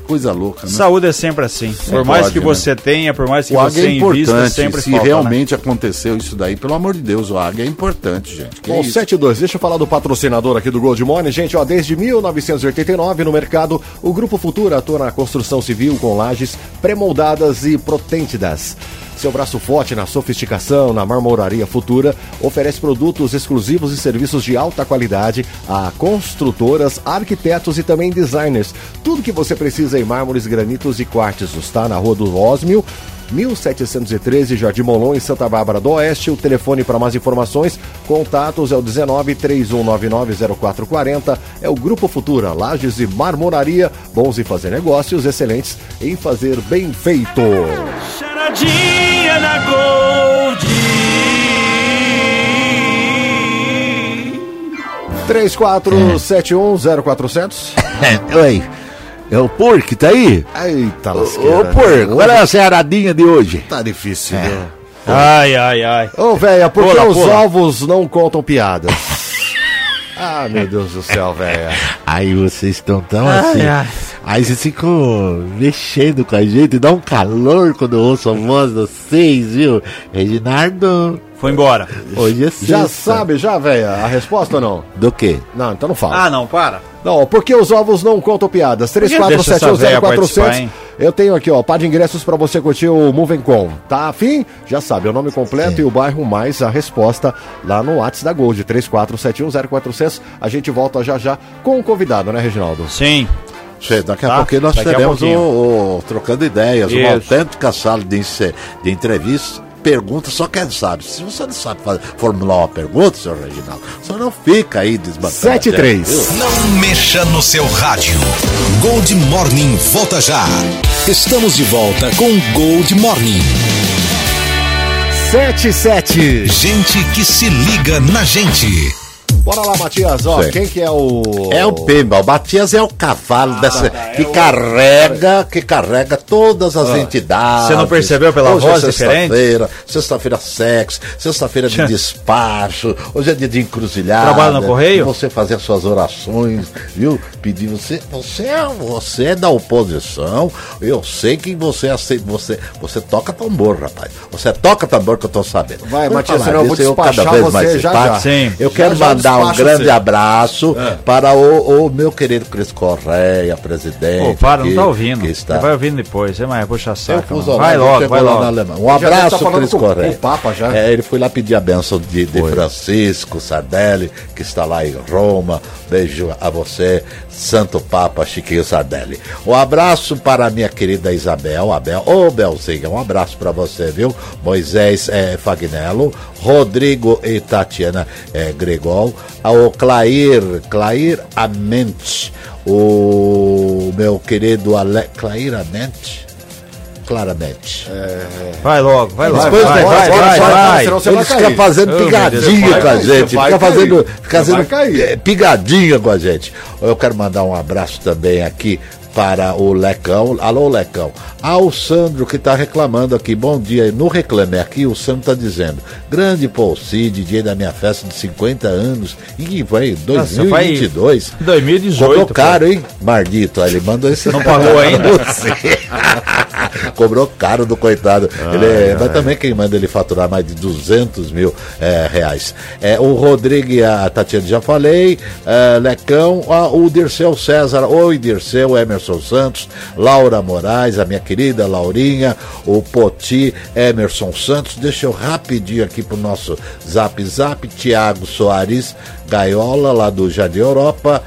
É, Coisa louca, né? Saúde é sempre assim. por mais pode, que né? você tenha, por mais que O você Águia é invista, importante. sempre Se falta, né? realmente aconteceu isso daí, pelo amor de Deus, o Águia é importante, gente. Que Bom, isso? 7 e 2, deixa eu falar do patrocinador aqui do Gold Money. Gente, ó, desde 1989 no mercado, o Grupo Futura atua na construção civil com lajes pré-moldadas e protêntidas. Seu braço forte na sofisticação, na marmoraria futura, oferece produtos exclusivos e serviços de alta qualidade a construtoras, arquitetos e também designers. Tudo que você precisa em mármores, granitos e quartzos, tá? Na rua do Osmio, 1713 Jardim Molon, em Santa Bárbara do Oeste. O telefone para mais informações, contatos é o 19 3199 0440. É o Grupo Futura, Lages e Marmoraria. Bons em fazer negócios, excelentes em fazer bem feito. Charadinha na Gold. 34710400. Oi, é o porco, tá aí? Eita, Ô, lasqueira. porco, olha a cearadinha de hoje. Tá difícil, né? Ai, ai, ai. Ô, velha, por que os ovos não contam piadas? Ah, meu Deus do céu, velha. Aí vocês estão tão assim. ai. Aí vocês ficam mexendo com a gente, dá um calor quando eu ouço a voz de vocês, viu? Reginaldo, Foi embora. hoje é sexta. Já sabe, já, velha, a resposta ou não? Do quê? Não, então não fala. Ah, não, para. Não, porque os ovos não contam piadas. que deixa essa véia participar, 34710400. Eu tenho aqui, ó, par de ingressos pra você curtir o Moving Com. Tá afim? Já sabe, o nome completo e o bairro mais a resposta lá no WhatsApp da Gold, 34710400. A gente volta já já com o convidado, né, Reginaldo? Sim. Che, Daqui a Tá? pouquinho nós Daqui teremos o, o Trocando Ideias, uma Isso. autêntica sala de, de entrevista. Pergunta, só quem sabe. Se você não sabe fazer, formular uma pergunta, senhor Reginaldo, só não fica aí desbancando. 7 e 3. Não mexa no seu rádio. Gold Morning volta já. Estamos de volta com Gold Morning. 7 e 7. Gente que se liga na gente. Bora lá, Matias. Ó, Sei. quem que é o. É o Pemba, o Matias é o cavalo dessa, que carrega, que carrega todas as entidades. Você não percebeu pela Hoje voz é diferente? Sexta-feira, sexta-feira sexo, sexta-feira de despacho, hoje é dia de encruzilhada. Trabalha no correio? Você fazer as suas orações, viu? Pedir você, você é, você é da oposição. Eu sei que você aceita, você, você toca tambor, rapaz. Você toca tambor que eu tô sabendo. Vai, Matias, eu vou despachar cada vez você mais já, simpático. já. Sim. Eu Já, quero já mandar mandar um grande abraço para o, o meu querido Cris Correia, presidente. Pô, para, não que- tá ouvindo. Que Você está... vai ouvindo depois, é mais, puxa saco. Vai logo, vai lá logo. na Alemanha. Um abraço, tá falando Cris Correia. com o Papa já. É, ele foi lá pedir a benção de, de Francisco Sardelli, que está lá em Roma. Beijo a você, Santo Papa Chiquinho Sardelli. Um abraço para a minha querida Isabel, Abel, ô Belzinha, um abraço para você, viu? Moisés é, Fagnello, Rodrigo e Tatiana é, Gregol, ao Clair, Clair Amente, o meu querido Ale... Clair Amente? Claramente. Vai logo, vai logo. Depois vai, vai, vai, vai, vai, vai, Ele fica fazendo pigadinha com a gente, fica fazendo, fazendo pigadinha com a gente. Eu quero mandar um abraço também aqui para o Lecão. Alô, Lecão. Ao Sandro que está reclamando aqui. Bom dia. No Reclame Aqui, o Sandro está dizendo: Grande Paul Cid, dia da minha festa de 50 anos. E vai, Nossa, vai 2022. 2018. Cobrou pô. caro, hein? Mardito. Aí Ele mandou esse. Não pagou [LAUGHS] ainda? [LAUGHS] Cobrou caro do coitado. ele, é- Mas também quem manda ele faturar mais de 200 mil é, reais. É, o Rodrigo e a Tatiana já falei. é, Lecão, ah, o Dirceu César. Oi, Dirceu, Emerson Santos, Laura Moraes, a minha querida Laurinha, o Poti, Emerson Santos. Deixa eu rapidinho aqui pro nosso zap zap. Tiago Soares Gaiola, lá do Jardim Europa.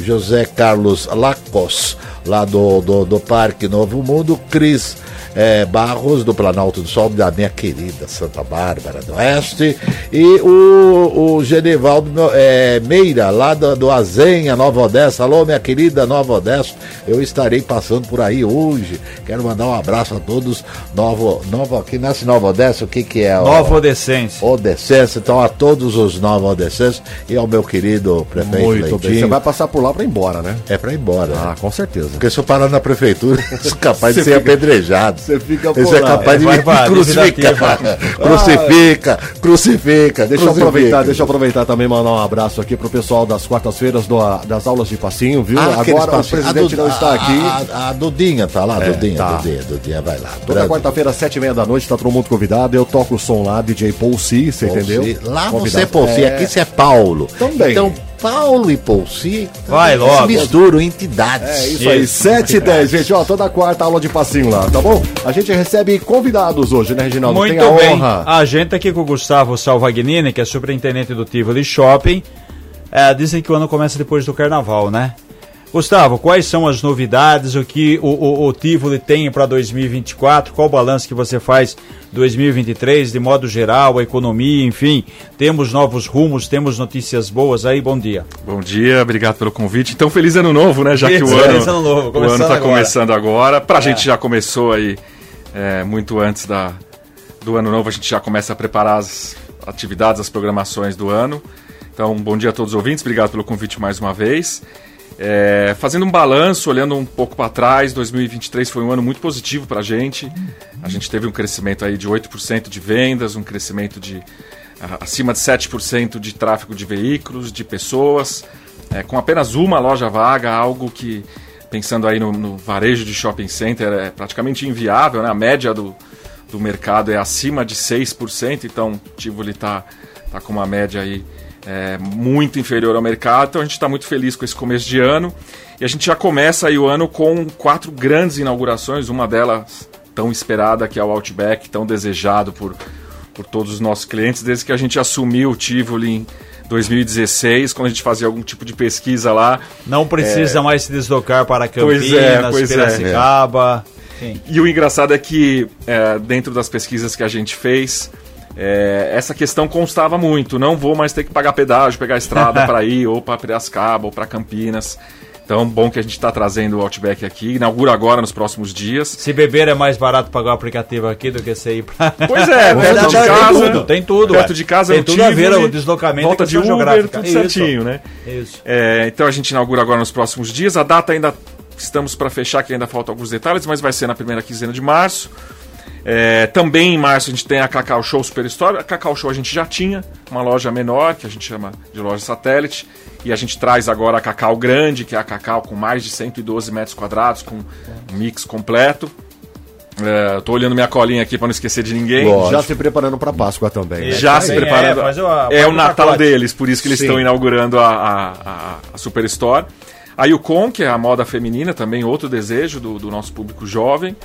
José Carlos Lacos, lá do, do, do Parque Novo Mundo, Cris eh, Barros, do Planalto do Sol, da minha querida Santa Bárbara do Oeste, e o, o Genevaldo eh, Meira, lá do, do Azenha, Nova Odessa. Alô, minha querida Nova Odessa, eu estarei passando por aí hoje. Quero mandar um abraço a todos. Novo, Nova, aqui nasce Nova Odessa, o que que é? Nova Odescense. Odescense, então a todos os Nova Odescenses e ao meu querido prefeito Muito bem. Leitinho. Você vai passar por lá pra ir embora, né? É pra ir embora. né? Ah, com certeza. Porque se eu parar na prefeitura, [LAUGHS] sou capaz de ser fica- apedrejado. Você fica Você por é capaz de É, me vai, vai, crucificar. [LAUGHS] Crucifica, crucifica. Deixa eu aproveitar, deixa eu aproveitar também mandar um abraço aqui pro pessoal das quartas-feiras das aulas de passinho, viu? Ah, Agora o presidente não está aqui. A, a Dudinha tá lá, É, Dudinha, tá. Dudinha, Dudinha, vai lá. Toda quarta-feira, sete e meia da noite, tá todo mundo convidado. Eu toco o som lá, DJ Paul C, você Paul entendeu? C. Lá Convidado. você é Paul C, É, aqui você é Paulo. Também. Então, Paulo e Paul C Vai se logo. misturam entidades. É isso aí, 7 e 10, gente, ó, toda quarta aula de passinho lá, tá bom? A gente recebe convidados hoje, né, Reginaldo? Muito Tem a bem. honra. A gente aqui com o Gustavo Salvagnini, que é superintendente do Tivoli Shopping. É, dizem que o ano começa depois do carnaval, né? Gustavo, quais são as novidades, o que o, o, o Tivoli tem para 2024, qual o balanço que você faz 2023, de modo geral, a economia, enfim, temos novos rumos, temos notícias boas aí, bom dia. Bom dia, obrigado pelo convite. Então, feliz ano novo, né? Já que o Feliz ano, o começando ano tá agora. começando agora. Pra gente já começou aí é, muito antes da, do ano novo, a gente já começa a preparar as atividades, as programações do ano. Então, bom dia a todos os ouvintes, obrigado pelo convite mais uma vez. É, fazendo um balanço, olhando um pouco para trás, 2023 foi um ano muito positivo para a gente. A gente teve um crescimento aí de 8% de vendas, um crescimento de acima de 7% de tráfego de veículos, de pessoas, é, com apenas uma loja vaga, algo que, pensando aí no, no varejo de shopping center, é praticamente inviável, né? A média do, do mercado é acima de 6%, então Tivoli está tá com uma média aí é, muito inferior ao mercado, então a gente está muito feliz com esse começo de ano. E a gente já começa aí o ano com quatro grandes inaugurações, uma delas tão esperada, que é o Outback, tão desejado por, por todos os nossos clientes, desde que a gente assumiu o Tivoli em 2016, quando a gente fazia algum tipo de pesquisa lá. Não precisa mais se deslocar para Pois Campinas, é, pois é. Piracicaba. enfim. E o engraçado é que, é, dentro das pesquisas que a gente fez, é, essa questão constava muito. Não vou mais ter que pagar pedágio, pegar estrada [LAUGHS] para ir, ou para Piracicaba, ou para Campinas. Então, bom que a gente está trazendo o Outback aqui. Inaugura agora nos próximos dias. Se beber é mais barato pagar o aplicativo aqui do que você ir pra. [LAUGHS] Pois é, [LAUGHS] perto de tem casa. tudo, tem tudo, Perto de casa Tem é o tudo a ver o deslocamento Volta e de Uber, geográfica. tudo Isso. certinho, né? Isso. É, então a gente inaugura agora nos próximos dias. A data ainda estamos para fechar, que ainda faltam alguns detalhes, mas vai ser na primeira quinzena de março. É, também em março a gente tem a Cacau Show Superstore. A Cacau Show a gente já tinha uma loja menor, que a gente chama de loja satélite. E a gente traz agora a Cacau Grande, que é a Cacau com mais de 112 metros quadrados, com um mix completo. É, tô olhando minha colinha aqui para não esquecer de ninguém. Lógico. Já se preparando para Páscoa também. né? Já se também preparando. é, fazer uma- É, o Natal pacote. deles, por isso que eles Sim. estão inaugurando a, a, a, a Superstore. A Yukon, que é a moda feminina, também outro desejo do, do nosso público jovem.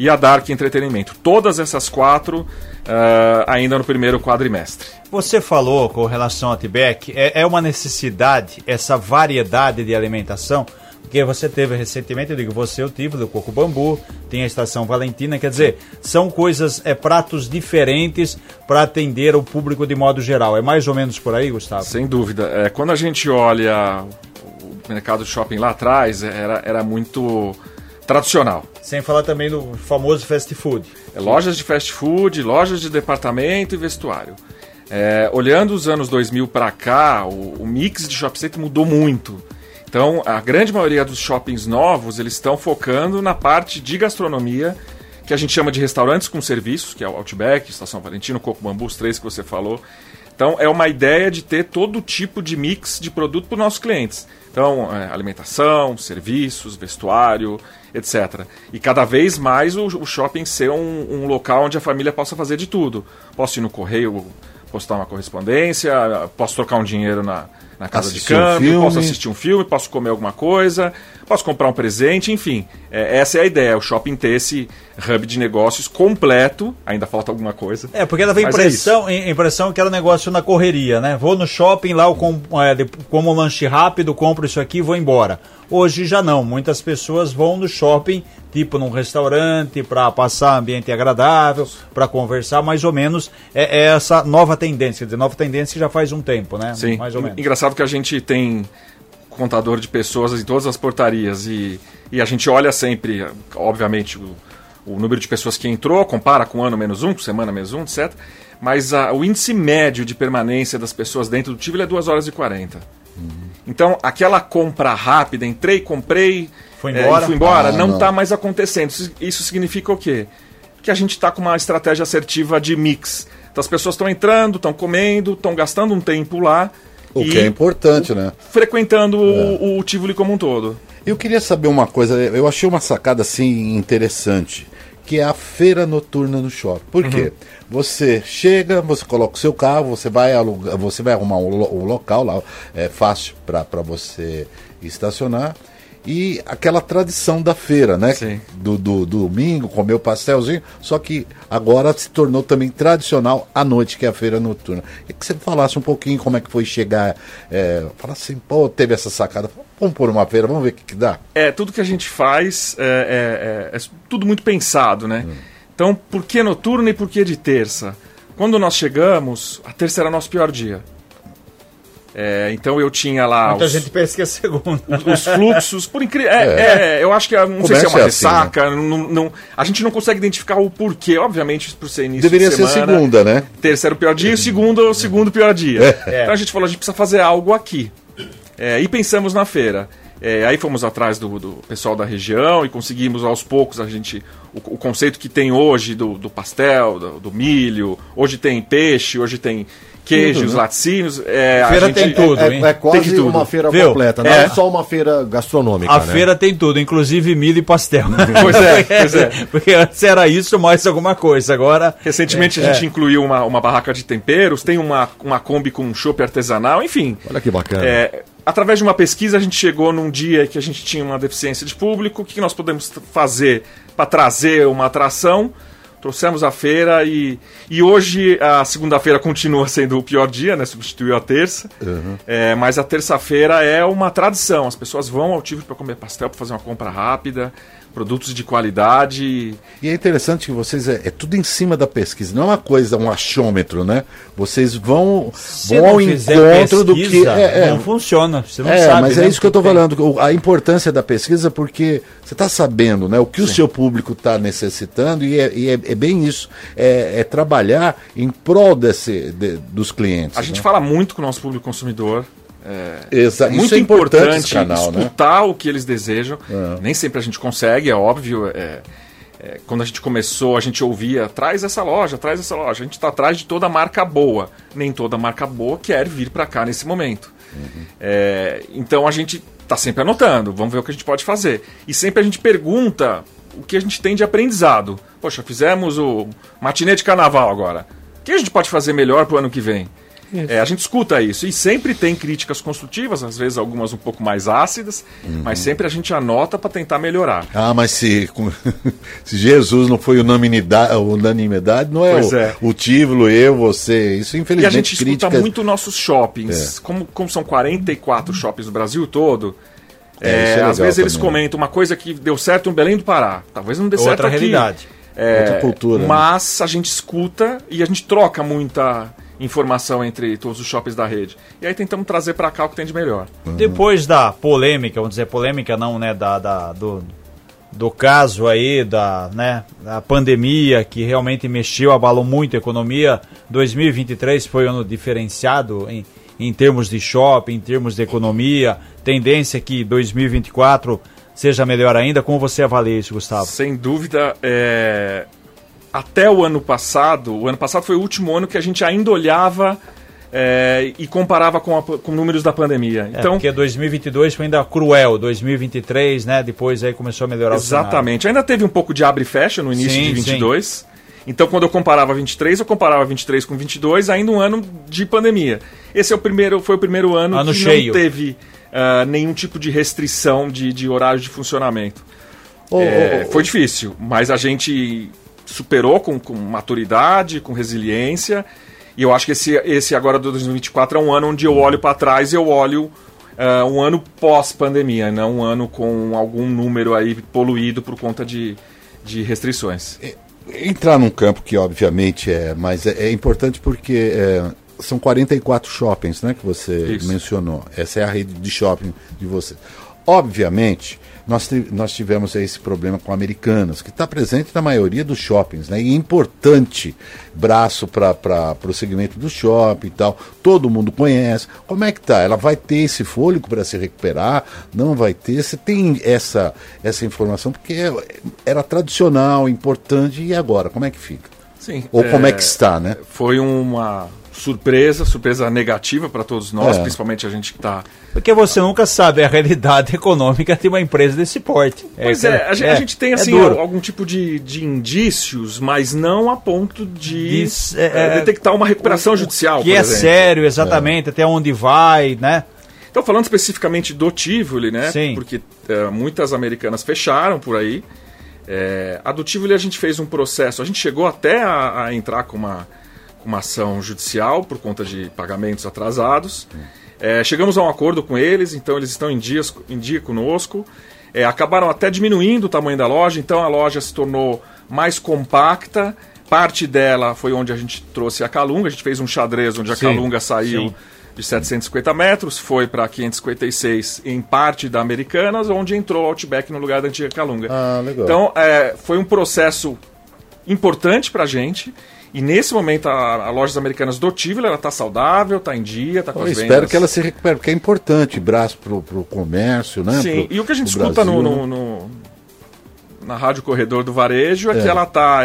E a Dark Entretenimento. Todas essas quatro ah, ainda no primeiro quadrimestre. Você falou com relação ao Tibete, é, é uma necessidade essa variedade de alimentação? Porque você teve recentemente, eu digo, você eu tive do Coco Bambu, tem a Estação Valentina, quer dizer, são coisas, é pratos diferentes para atender o público de modo geral. É mais ou menos por aí, Gustavo? Sem dúvida. É, quando a gente olha o mercado de shopping lá atrás, era, era muito tradicional. Sem falar também do famoso fast food. É, lojas de fast food, lojas de departamento e vestuário. É, olhando os anos 2000 para cá, o, o mix de shopping center mudou muito. Então, a grande maioria dos shoppings novos, eles estão focando na parte de gastronomia, que a gente chama de restaurantes com serviços, que é o Outback, Estação Valentino, Coco Bambu, os três que você falou. Então, é uma ideia de ter todo tipo de mix de produto para os nossos clientes. Então, é, alimentação, serviços, vestuário, etc. E cada vez mais o, o shopping ser um, um local onde a família possa fazer de tudo. Posso ir no correio, postar uma correspondência, posso trocar um dinheiro na, na casa Assistir um de câmbio, filme. posso assistir um filme, posso comer alguma coisa, posso comprar um presente, enfim. É, essa é a ideia, o shopping ter esse hub de negócios completo, ainda falta alguma coisa. É, porque dava a é impressão, a impressão que era um negócio na correria, né? Vou no shopping lá, eu com, é, como um lanche rápido, compro isso aqui e vou embora. Hoje já não. Muitas pessoas vão no shopping, tipo num restaurante, para passar ambiente agradável, para conversar, mais ou menos. É, é essa nova tendência. Quer dizer, nova tendência já faz um tempo, né? Sim. Mais ou menos. Engraçado que a gente tem contador de pessoas em todas as portarias e, e a gente olha sempre, obviamente, o, o número de pessoas que entrou, compara com ano menos um, com semana menos um, etc. Mas a- o índice médio de permanência das pessoas dentro do Tivoli é 2 horas e 40. Então, aquela compra rápida, entrei, comprei, Foi é, embora? e fui embora, Ah, não está mais acontecendo. Isso, isso significa o quê? Que a gente está com uma estratégia assertiva de mix. Então, as pessoas estão entrando, estão comendo, estão gastando um tempo lá. O que é importante, né? frequentando o, o Tivoli como um todo. Eu queria saber uma coisa, eu achei uma sacada assim interessante, que é a feira noturna no shopping. Por quê? Você chega, você coloca o seu carro, você vai alugar, você vai arrumar um, lo- um local lá, é fácil para você estacionar. E aquela tradição da feira, né? Sim. Do, do, do domingo, comer o pastelzinho, só que agora se tornou também tradicional à noite, que é a feira noturna. Queria que você falasse um pouquinho como é que foi chegar, é, falar assim, pô, teve essa sacada, vamos pôr uma feira, vamos ver o que, que dá. É, tudo que a gente faz é, é- é- é tudo muito pensado, né? Então, por que noturno e por que de terça? Quando nós chegamos, a terça era nosso pior dia. É, então eu tinha lá Muita os, gente pensa que é segunda. os fluxos, por incrível. É, é, eu acho que é- não sei se é Comércio uma é assim, ressaca, não, não- a gente não consegue identificar o porquê. Obviamente, por ser início Deveria de ser semana, segunda, né? Terça era o pior dia e o segundo é o segundo pior dia. Então a gente falou, a gente precisa fazer algo aqui. É, e pensamos na feira. É, aí fomos atrás do, do pessoal da região e conseguimos aos poucos a gente o, o conceito que tem hoje do, do pastel, do, do milho. Hoje tem peixe, hoje tem queijos, Tudo, né? laticínios. É, a Feira gente- tem tudo, É, hein? é quase Tem tudo. uma feira Viu? completa, não É. é só uma feira gastronômica. A né? feira tem tudo, inclusive milho e pastel. [LAUGHS] Pois é, pois é. Porque antes era isso mais alguma coisa, agora. Recentemente É, a gente incluiu uma, uma barraca de temperos, tem uma, uma Kombi com chopp artesanal, enfim. Olha que bacana. É, através de uma pesquisa, a gente chegou num dia que a gente tinha uma deficiência de público. O que nós podemos fazer para trazer uma atração? Trouxemos a feira e, e hoje a segunda-feira continua [LAUGHS] sendo o pior dia, né? Substituiu a terça. É, mas a terça-feira é uma tradição. As pessoas vão ao Tivoli para comer pastel, para fazer uma compra rápida, produtos de qualidade. E é interessante que vocês é, é tudo em cima da pesquisa, não é uma coisa, um achômetro, né? Vocês vão, Se vão ao encontro do que. pesquisa, É, é, Não funciona. Você não é, sabe. mas né, é isso que eu estou falando. A importância da pesquisa, porque você está sabendo né, o que o seu público está necessitando, e, é, e é- é bem isso. É, é trabalhar em prol desse, de- dos clientes. A gente né? fala muito com o nosso público consumidor. Exa- É muito é importante, importante canal, né? escutar o que eles desejam. Nem sempre a gente consegue, é óbvio. é- é, quando a gente começou, a gente ouvia: traz essa loja, traz essa loja. A gente está atrás de toda marca boa. Nem toda marca boa quer vir para cá nesse momento. É, então a gente está sempre anotando, vamos ver o que a gente pode fazer. E sempre a gente pergunta o que a gente tem de aprendizado. Poxa, fizemos o matinê de carnaval agora. O que a gente pode fazer melhor para o ano que vem? É, a gente escuta isso e sempre tem críticas construtivas, às vezes algumas um pouco mais ácidas, mas sempre a gente anota para tentar melhorar. Ah, mas se, com- [LAUGHS] se Jesus não foi unanimidade, unanimidade não é Pois o, é. o Tíbulo, eu, você. Isso, E infelizmente, a gente escuta críticas- muito nossos shoppings. É. Como, como são 44 shoppings no Brasil todo, É, é, é às vezes eles também. comentam uma coisa que deu certo em Belém do Pará. Talvez não dê Outra certo aqui. realidade. É, Outra cultura, né? Mas a gente escuta e a gente troca muita informação entre todos os shoppings da rede. E aí tentamos trazer para cá o que tem de melhor. Depois da polêmica, vamos dizer, polêmica não, né, da, da- do, do caso aí, da, né, da pandemia que realmente mexeu, abalou muito a economia, 2023 foi um ano diferenciado em, em termos de shopping, em termos de economia, tendência que 2024 seja melhor ainda, como você avalia isso, Gustavo? Sem dúvida, é, até o ano passado, o ano passado foi o último ano que a gente ainda olhava é, e comparava com, a- com números da pandemia. É, Então, porque 2022 foi ainda cruel, 2023, né, depois aí começou a melhorar o Exatamente. Ainda teve um pouco de abre e fecha no início Sim, de 22. Então, quando eu comparava 23, eu comparava 23 com 22, ainda um ano de pandemia. Esse é o primeiro, foi o primeiro ano, Ano que cheio. não teve ah, nenhum tipo de restrição de, de horário de funcionamento. Ô, É, ô, ô, foi difícil, mas a gente superou com, com maturidade, com resiliência. E eu acho que esse, esse agora do 2024 é um ano onde eu olho para trás e eu olho ah, um ano pós-pandemia, não um ano com algum número aí poluído por conta de, de restrições. entrar num campo que obviamente é, mas é, é importante porque é, são 44 shoppings, né, que você Isso. mencionou. Essa é a rede de shopping de você. Obviamente, nós, nós tivemos esse problema com Americanas, que está presente na maioria dos shoppings, né? E é importante braço para o segmento do shopping e tal. Todo mundo conhece. Como é que tá? Ela vai ter esse fôlego para se recuperar? Não vai ter? Você tem essa, essa informação? Porque era tradicional, importante, e agora? Como é que fica? Sim. Ou como é que está, né? Foi uma surpresa, surpresa negativa para todos nós, É. principalmente a gente que está Porque você nunca sabe a realidade [LAUGHS] econômica de uma empresa desse porte. Pois é, a, gente, a gente tem é assim algum tipo de, de indícios, mas não a ponto de Diz, é, detectar uma recuperação judicial. Que é exemplo. sério, exatamente, até onde vai, né? Então, falando especificamente do Tivoli, né? Sim. Porque muitas americanas fecharam por aí. A do Tivoli a gente fez um processo, a gente chegou até a, a entrar com uma, uma ação judicial por conta de pagamentos atrasados. Eh, chegamos a um acordo com eles, então eles estão em, dias, em dia conosco. Eh, acabaram até diminuindo o tamanho da loja, então a loja se tornou mais compacta. Parte dela foi onde a gente trouxe a Calunga, a gente fez um xadrez onde a Sim, Calunga saiu sim. de 750 metros, foi para 556 em parte da Americanas, onde entrou o Outback no lugar da antiga Calunga. Ah, legal. Então, é, foi um processo importante para a gente. E nesse momento, a, a Lojas Americanas do Tivoli, ela está saudável, está em dia, está com Eu as espero vendas. que ela se recupere, porque é importante braço para o comércio, né? Sim, pro- e o que a gente escuta no, Brasil, no- né? no- na Rádio Corredor do Varejo é, É. que ela está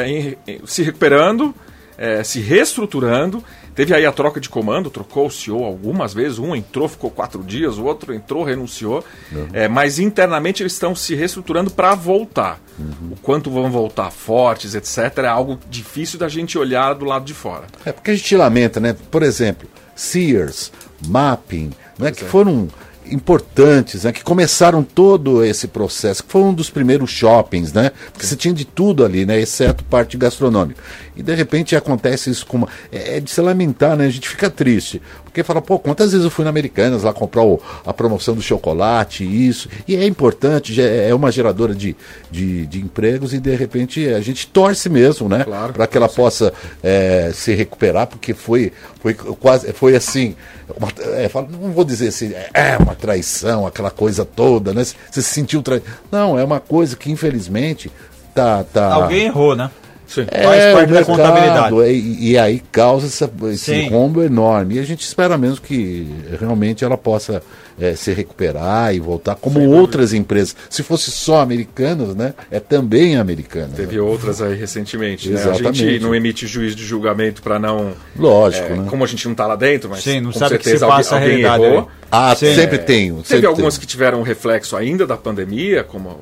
se recuperando, é, se reestruturando. Teve aí a troca de comando, trocou o CEO algumas vezes. Um entrou, ficou quatro dias, o outro entrou, renunciou. Uhum. É, mas internamente eles estão se reestruturando para voltar. Uhum. O quanto vão voltar fortes, etc., é algo difícil da gente olhar do lado de fora. É porque a gente lamenta, né? Por exemplo, Sears, Mapping, né? que é. foram importantes, né? Que começaram todo esse processo, que foi um dos primeiros shoppings, né? Porque você tinha de tudo ali, né? Exceto parte gastronômica. E de repente acontece isso com uma... É, é de se lamentar, né? A gente fica triste. Porque fala, pô, quantas vezes eu fui na Americanas lá comprar o- a promoção do chocolate, isso. E é importante, já é uma geradora de, de, de empregos e de repente a gente torce mesmo, né? Claro, para que ela possa é, se recuperar, porque foi, foi quase, foi assim, uma- é, não vou dizer assim, é uma traição, aquela coisa toda, né? Você se sentiu tra... Não, é uma coisa que infelizmente tá, tá Alguém errou, né? Sim. Faz é, parte da mercado, contabilidade. é, E, e aí causa essa, esse Sim. rombo enorme. E a gente espera mesmo que realmente ela possa é, se recuperar e voltar, como outras empresas. Se fosse só americanas, né? É também americana. Teve né? outras aí recentemente. Né? A Exatamente. gente não emite juízo de julgamento para não. Lógico, é, né? Como a gente não está lá dentro, mas Sim, não com sabe o que certeza se passa alguém, alguém errou. aí. Ah, Sim. sempre tenho. Teve sempre algumas tenho. que tiveram um reflexo ainda da pandemia, como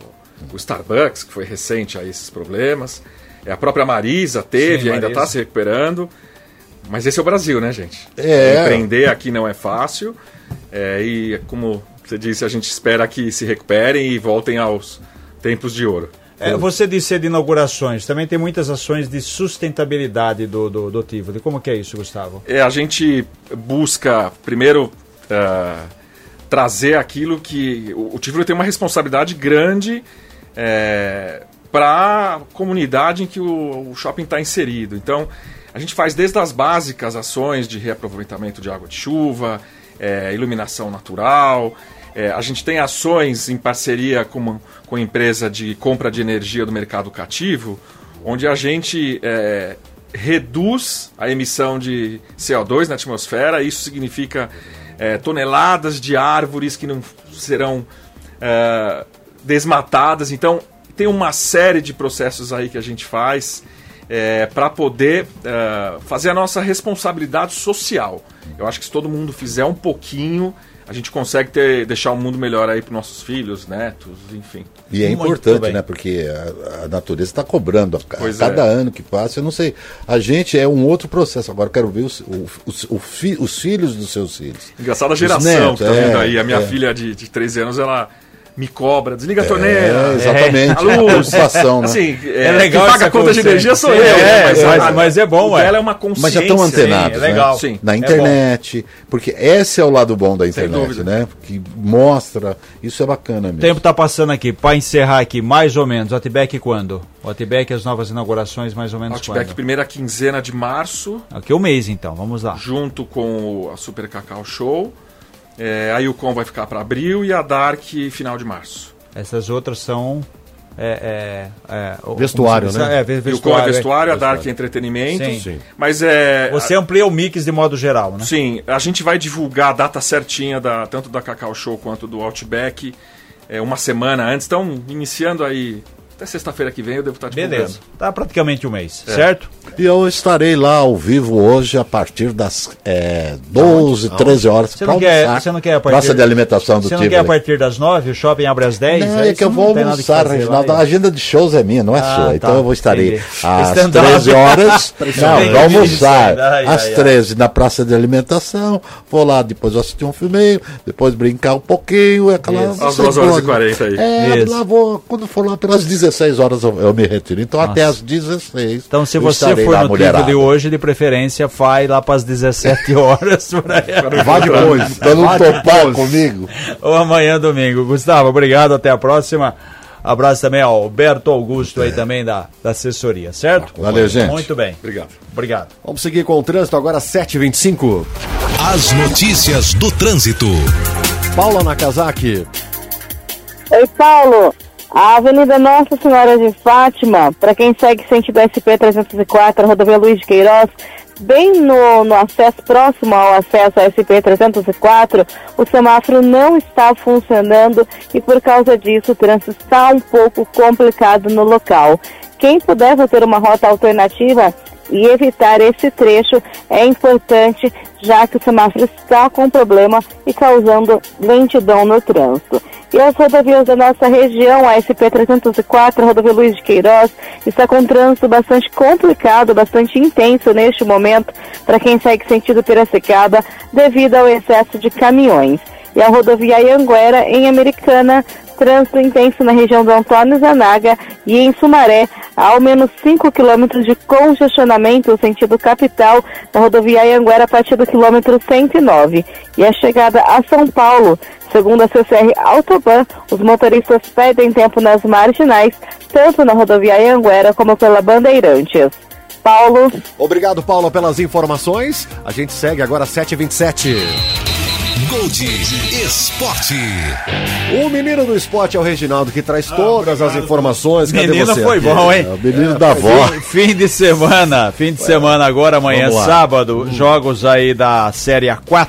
o Starbucks, que foi recente a esses problemas. É, a própria Marisa teve, Sim, ainda está se recuperando. Mas esse é o Brasil, né, gente? É. Empreender aqui não é fácil. É, e como você disse, a gente espera que se recuperem e voltem aos tempos de ouro. É, você disse de inaugurações, também tem muitas ações de sustentabilidade do, do, do Tivoli. Como que é isso, Gustavo? É, a gente busca, primeiro, eh, trazer aquilo que. O, o Tivoli tem uma responsabilidade grande para a comunidade em que o, o shopping está inserido. Então, a gente faz desde as básicas ações de reaproveitamento de água de chuva, eh, iluminação natural. eh, a gente tem ações em parceria com, uma- com a empresa de compra de energia do mercado cativo, onde a gente eh, reduz a emissão de CO2 na atmosfera. Isso significa eh, toneladas de árvores que não serão eh, desmatadas. Então, tem uma série de processos aí que a gente faz para poder eh, fazer a nossa responsabilidade social. Eu acho que se todo mundo fizer um pouquinho, a gente consegue ter, deixar o mundo melhor aí para nossos filhos, netos, enfim. E é Muito importante, bem. né? Porque a, a natureza está cobrando a, Pois cada é. ano que passa. Eu não sei. A gente é um outro processo. Agora eu quero ver os, os, o fi- os filhos dos seus filhos. Engraçada a Os geração netos, que tá vendo é, aí. A minha é. filha de, de 13 anos, ela me cobra, desliga a É, torneira. exatamente. a luz. Preocupação, né? Assim, É legal quem paga a conta de energia sou eu. é, né? mas- a- mas é bom, ué. dela é uma consciência. Mas já estão antenados, Sim, é legal. né? Sim. Na É internet. porque esse é o lado bom da internet, né? Que mostra. Isso é bacana mesmo. O tempo tá passando aqui. Para encerrar aqui, mais ou menos, Outback quando? Outback, as novas inaugurações, mais ou menos Outback, quando? primeira quinzena de março, Aqui é o mês, então. Vamos lá. junto com o- a Super Cacau Show. É, a Yukon vai ficar para abril e a Dark final de março. Essas outras são... É, é, é, o- Vestuário, né? É, Yukon vestuário. é vestuário, a Dark é entretenimento. Sim. Sim. Mas é. Você amplia o mix de modo geral, né? Sim, a gente vai divulgar a data certinha da, tanto da Cacau Show quanto do Outback é, uma semana antes. Então, iniciando aí. Até sexta-feira que vem eu devo estar divulgando. Beleza. Tá praticamente um mês, É. certo? E eu estarei lá ao vivo hoje a partir das é, 12, 13 horas. Você não, quer, almoçar. você não quer a partir... Praça de alimentação do Você não quer a partir das nove? O shopping abre às dez? Não, Aí é que eu vou não almoçar, Reginaldo. aí. A agenda de shows é minha, não é Ah, sua. tá. Então eu vou estarei às Stand-up. 13 horas. [LAUGHS] não, vou almoçar Ai, às ai, ai. 13 na praça de alimentação. Vou lá, depois assistir um filminho, depois brincar um pouquinho. É aquela. Às sei 2 horas e quando. 40 aí. É, lá vou, quando for lá pelas 16 horas eu, eu me retiro. Então até às 16. Então, se você for no mulherada. Tivoli hoje, de preferência, vai lá para as 17 horas. pra- Vá depois. Pra não topar comigo. Ou amanhã, domingo. Gustavo, obrigado. Até a próxima. Abraço também ao Alberto Augusto aí também da, da assessoria, certo? Valeu, gente. Muito bem. Obrigado. Obrigado. Vamos seguir com o trânsito agora, 7h25. As notícias do trânsito. Paula Nakazaki. Oi, Paulo. A Avenida Nossa Senhora de Fátima, para quem segue sentido SP-304, rodovia Luiz de Queiroz, bem no, no acesso próximo ao acesso à SP-304, o semáforo não está funcionando e por causa disso o trânsito está um pouco complicado no local. Quem puder ter uma rota alternativa e evitar esse trecho é importante, já que o semáforo está com problema e causando lentidão no trânsito. E as rodovias da nossa região, a SP-304, rodovia Luiz de Queiroz, está com trânsito bastante complicado, bastante intenso neste momento, para quem segue sentido Piracicaba, devido ao excesso de caminhões. E a rodovia Ianguera, em Americana, trânsito intenso na região do Antônio Zanaga e em Sumaré, há ao menos 5 quilômetros de congestionamento sentido capital da rodovia Ianguera a partir do quilômetro 109. E a chegada a São Paulo, segundo a CCR Autoban, os motoristas perdem tempo nas marginais, tanto na rodovia Ianguera como pela Bandeirantes. Paulo. Obrigado, Paula, pelas informações. A gente segue agora 7h27. Gold Esporte. O menino do esporte é o Reginaldo, que traz todas as informações. Cadê Menino você foi bom, hein? É o menino da avó. Fim, fim de semana, fim de semana agora, amanhã, sábado, jogos aí da Série A4,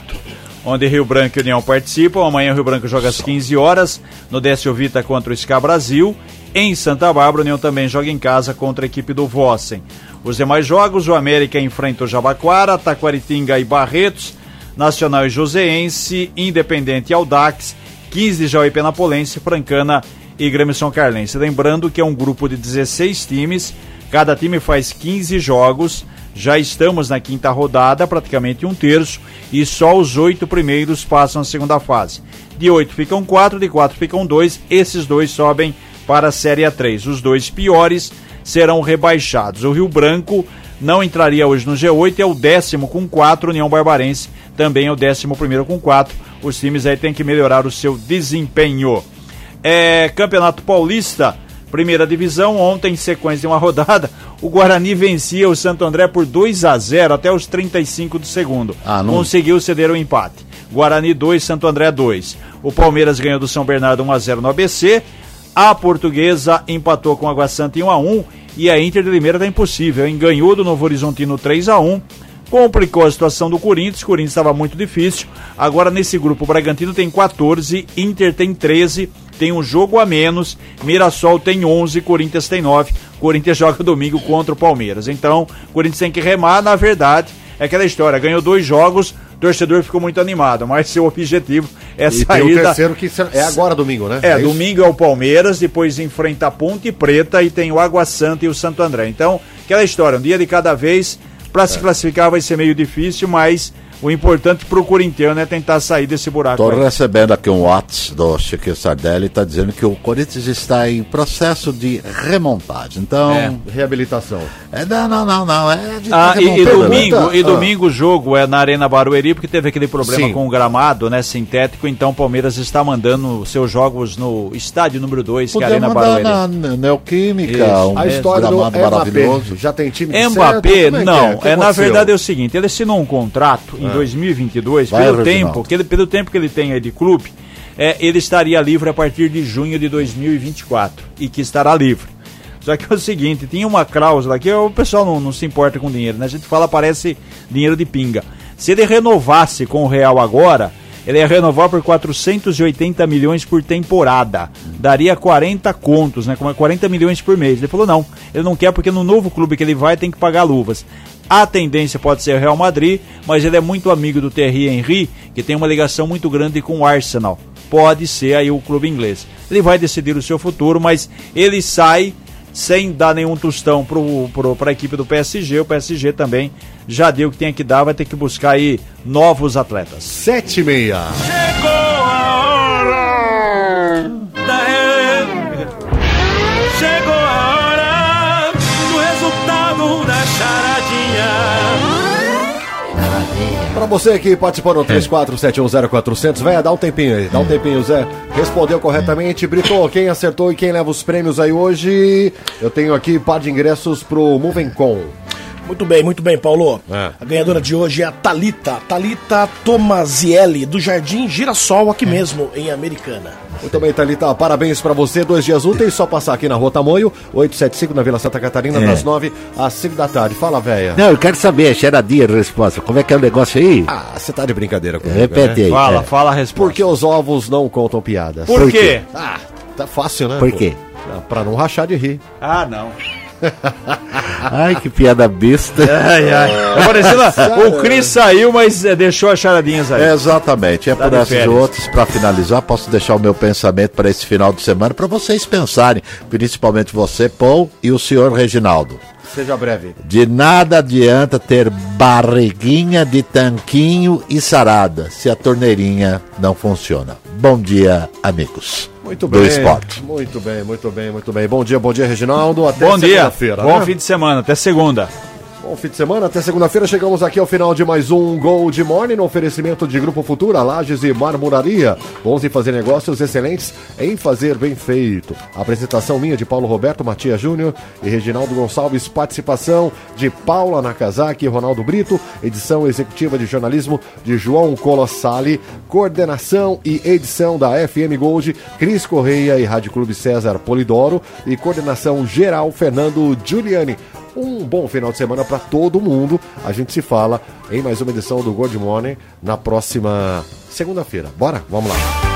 onde Rio Branco e União participam. Amanhã o Rio Branco joga às 15 horas, no Décio Vita contra o Sca Brasil. Em Santa Bárbara, o União também joga em casa contra a equipe do Vossen. Os demais jogos, o América enfrenta o Jabaquara, Taquaritinga e Barretos, Nacional e Joseense, Independente e Audax, 15 de Jauí Penapolense, Francana e Grêmio São Carlense. Lembrando que é um grupo de 16 times, cada time faz 15 jogos. Já estamos na quinta rodada, praticamente um terço, e só os oito primeiros passam a segunda fase. De oito ficam quatro, de quatro ficam dois, esses dois sobem para a Série A3. Os dois piores serão rebaixados. O Rio Branco não entraria hoje no G8, é o décimo com quatro, União Barbarense também é o décimo primeiro com quatro. Os times aí têm que melhorar o seu desempenho. É, Campeonato Paulista, primeira divisão, ontem, em sequência de uma rodada, o Guarani vencia o Santo André por 2 a 0 até os 35 do segundo. Ah, não- Conseguiu ceder o empate. Guarani 2, Santo André 2. O Palmeiras ganhou do São Bernardo 1 a 0 no ABC. A Portuguesa empatou com o Água Santa em 1 a 1 e a Inter de Limeira tá impossível, hein? Ganhou do Novo Horizontino 3 a 1 complicou a situação do Corinthians, o Corinthians estava muito difícil. Agora nesse grupo, o Bragantino tem 14, Inter tem 13, tem um jogo a menos, Mirassol tem 11, Corinthians tem 9. Corinthians [LAUGHS] joga domingo contra o Palmeiras. Então, o Corinthians tem que remar, na verdade, é aquela história, ganhou dois jogos, o torcedor ficou muito animado, mas seu objetivo é E tem sair o da, terceiro que é agora domingo, né? é, isso? domingo é o Palmeiras, depois enfrenta a Ponte Preta e tem o Água Santa e o Santo André. Então, aquela história, um dia de cada vez, para É. se classificar vai ser meio difícil, mas o importante pro corintiano é tentar sair desse buraco. Estou recebendo aqui um WhatsApp do Chiquinho Sardelli, está dizendo que o Corinthians está em processo de remontagem. Então, É. Reabilitação. é, não, não, não, não, é de Ah, tá e, e né? domingo, e Ah. domingo o jogo é na Arena Barueri, porque teve aquele problema Sim. com o gramado, né, sintético, então o Palmeiras está mandando seus jogos no estádio número 2, que é a Arena mandar Barueri. na Neoquímica, Isso. um A história do gramado Mbappé. maravilhoso. Já tem time de Mbappé, certo? É que não. O que É, na verdade é o seguinte, ele assinou um contrato em 2022, Vai, pelo Reginaldo. tempo, que ele, pelo tempo que ele tem aí de clube, é, ele estaria livre a partir de junho de 2024 e que estará livre. Só que é o seguinte, tinha uma cláusula que o pessoal não, não se importa com dinheiro, né? A gente fala, parece dinheiro de pinga. Se ele renovasse com o Real agora, ele ia renovar por 480 milhões por temporada. Daria 40 contos, né? Como é 40 milhões por mês. Ele falou não, ele não quer porque no novo clube que ele vai tem que pagar luvas. A tendência pode ser o Real Madrid, mas ele é muito amigo do Thierry Henry, que tem uma ligação muito grande com o Arsenal. Pode ser aí o clube inglês. Ele vai decidir o seu futuro, mas ele sai sem dar nenhum tostão para a equipe do PSG. O PSG também já deu o que tinha que dar, vai ter que buscar aí novos atletas. Sete e meia. Chegou a hora Pra você que participou no 34710400, vai dá um tempinho aí, dá um tempinho, Zé. Respondeu corretamente, Brito, quem acertou e quem leva os prêmios aí hoje? Eu tenho aqui par de ingressos pro Movencom. Muito bem, muito bem, Paulo. É. A ganhadora de hoje é a Talita, Talita Tomazielli, do Jardim Girassol, aqui mesmo, em Americana. Muito bem, Thalita, parabéns pra você. Dois dias úteis, só passar aqui na Rua Tamoio, 875 na Vila Santa Catarina, É. das 9 às 5 da tarde. Fala, véia. Não, eu quero saber, cheiradinha a resposta. Como é que é o negócio aí? Ah, você tá de brincadeira comigo, Repete né? aí. Fala, é. fala a resposta. Porque os ovos não contam piadas. Por, Por quê? Ah, tá fácil, né? Por pô? quê? Ah, Pra não rachar de rir. Ah, não. [LAUGHS] Ai, que piada besta. Ai, ai. Parecendo- o Cris saiu, mas eh, deixou as charadinhas aí. Exatamente. É Tá por essas outras, para finalizar, posso deixar o meu pensamento para esse final de semana, para vocês pensarem, principalmente você, Paul, e o senhor Reginaldo. Seja breve. De nada adianta ter barriguinha de tanquinho e sarada se a torneirinha não funciona. Bom dia, amigos. Muito Do bem. esporte. Muito bem, muito bem, muito bem. Bom dia, bom dia, Reginaldo. Até Bom dia. segunda-feira. Bom né? fim de semana. Até segunda. Bom fim de semana, até segunda-feira chegamos aqui ao final de mais um Gold Morning, no oferecimento de Grupo Futura, Lages e Marmoraria. Bons em fazer negócios, excelentes em fazer bem feito. Apresentação minha de Paulo Roberto Matias Júnior e Reginaldo Gonçalves, participação de Paula Nakazaki e Ronaldo Brito, edição executiva de jornalismo de João Colossali, coordenação e edição da FM Gold, Cris Correia e Rádio Clube César Polidoro e coordenação geral Fernando Giuliani. Um bom final de semana para todo mundo. A gente se fala em mais uma edição do Gold Morning na próxima segunda-feira. Bora? Vamos lá.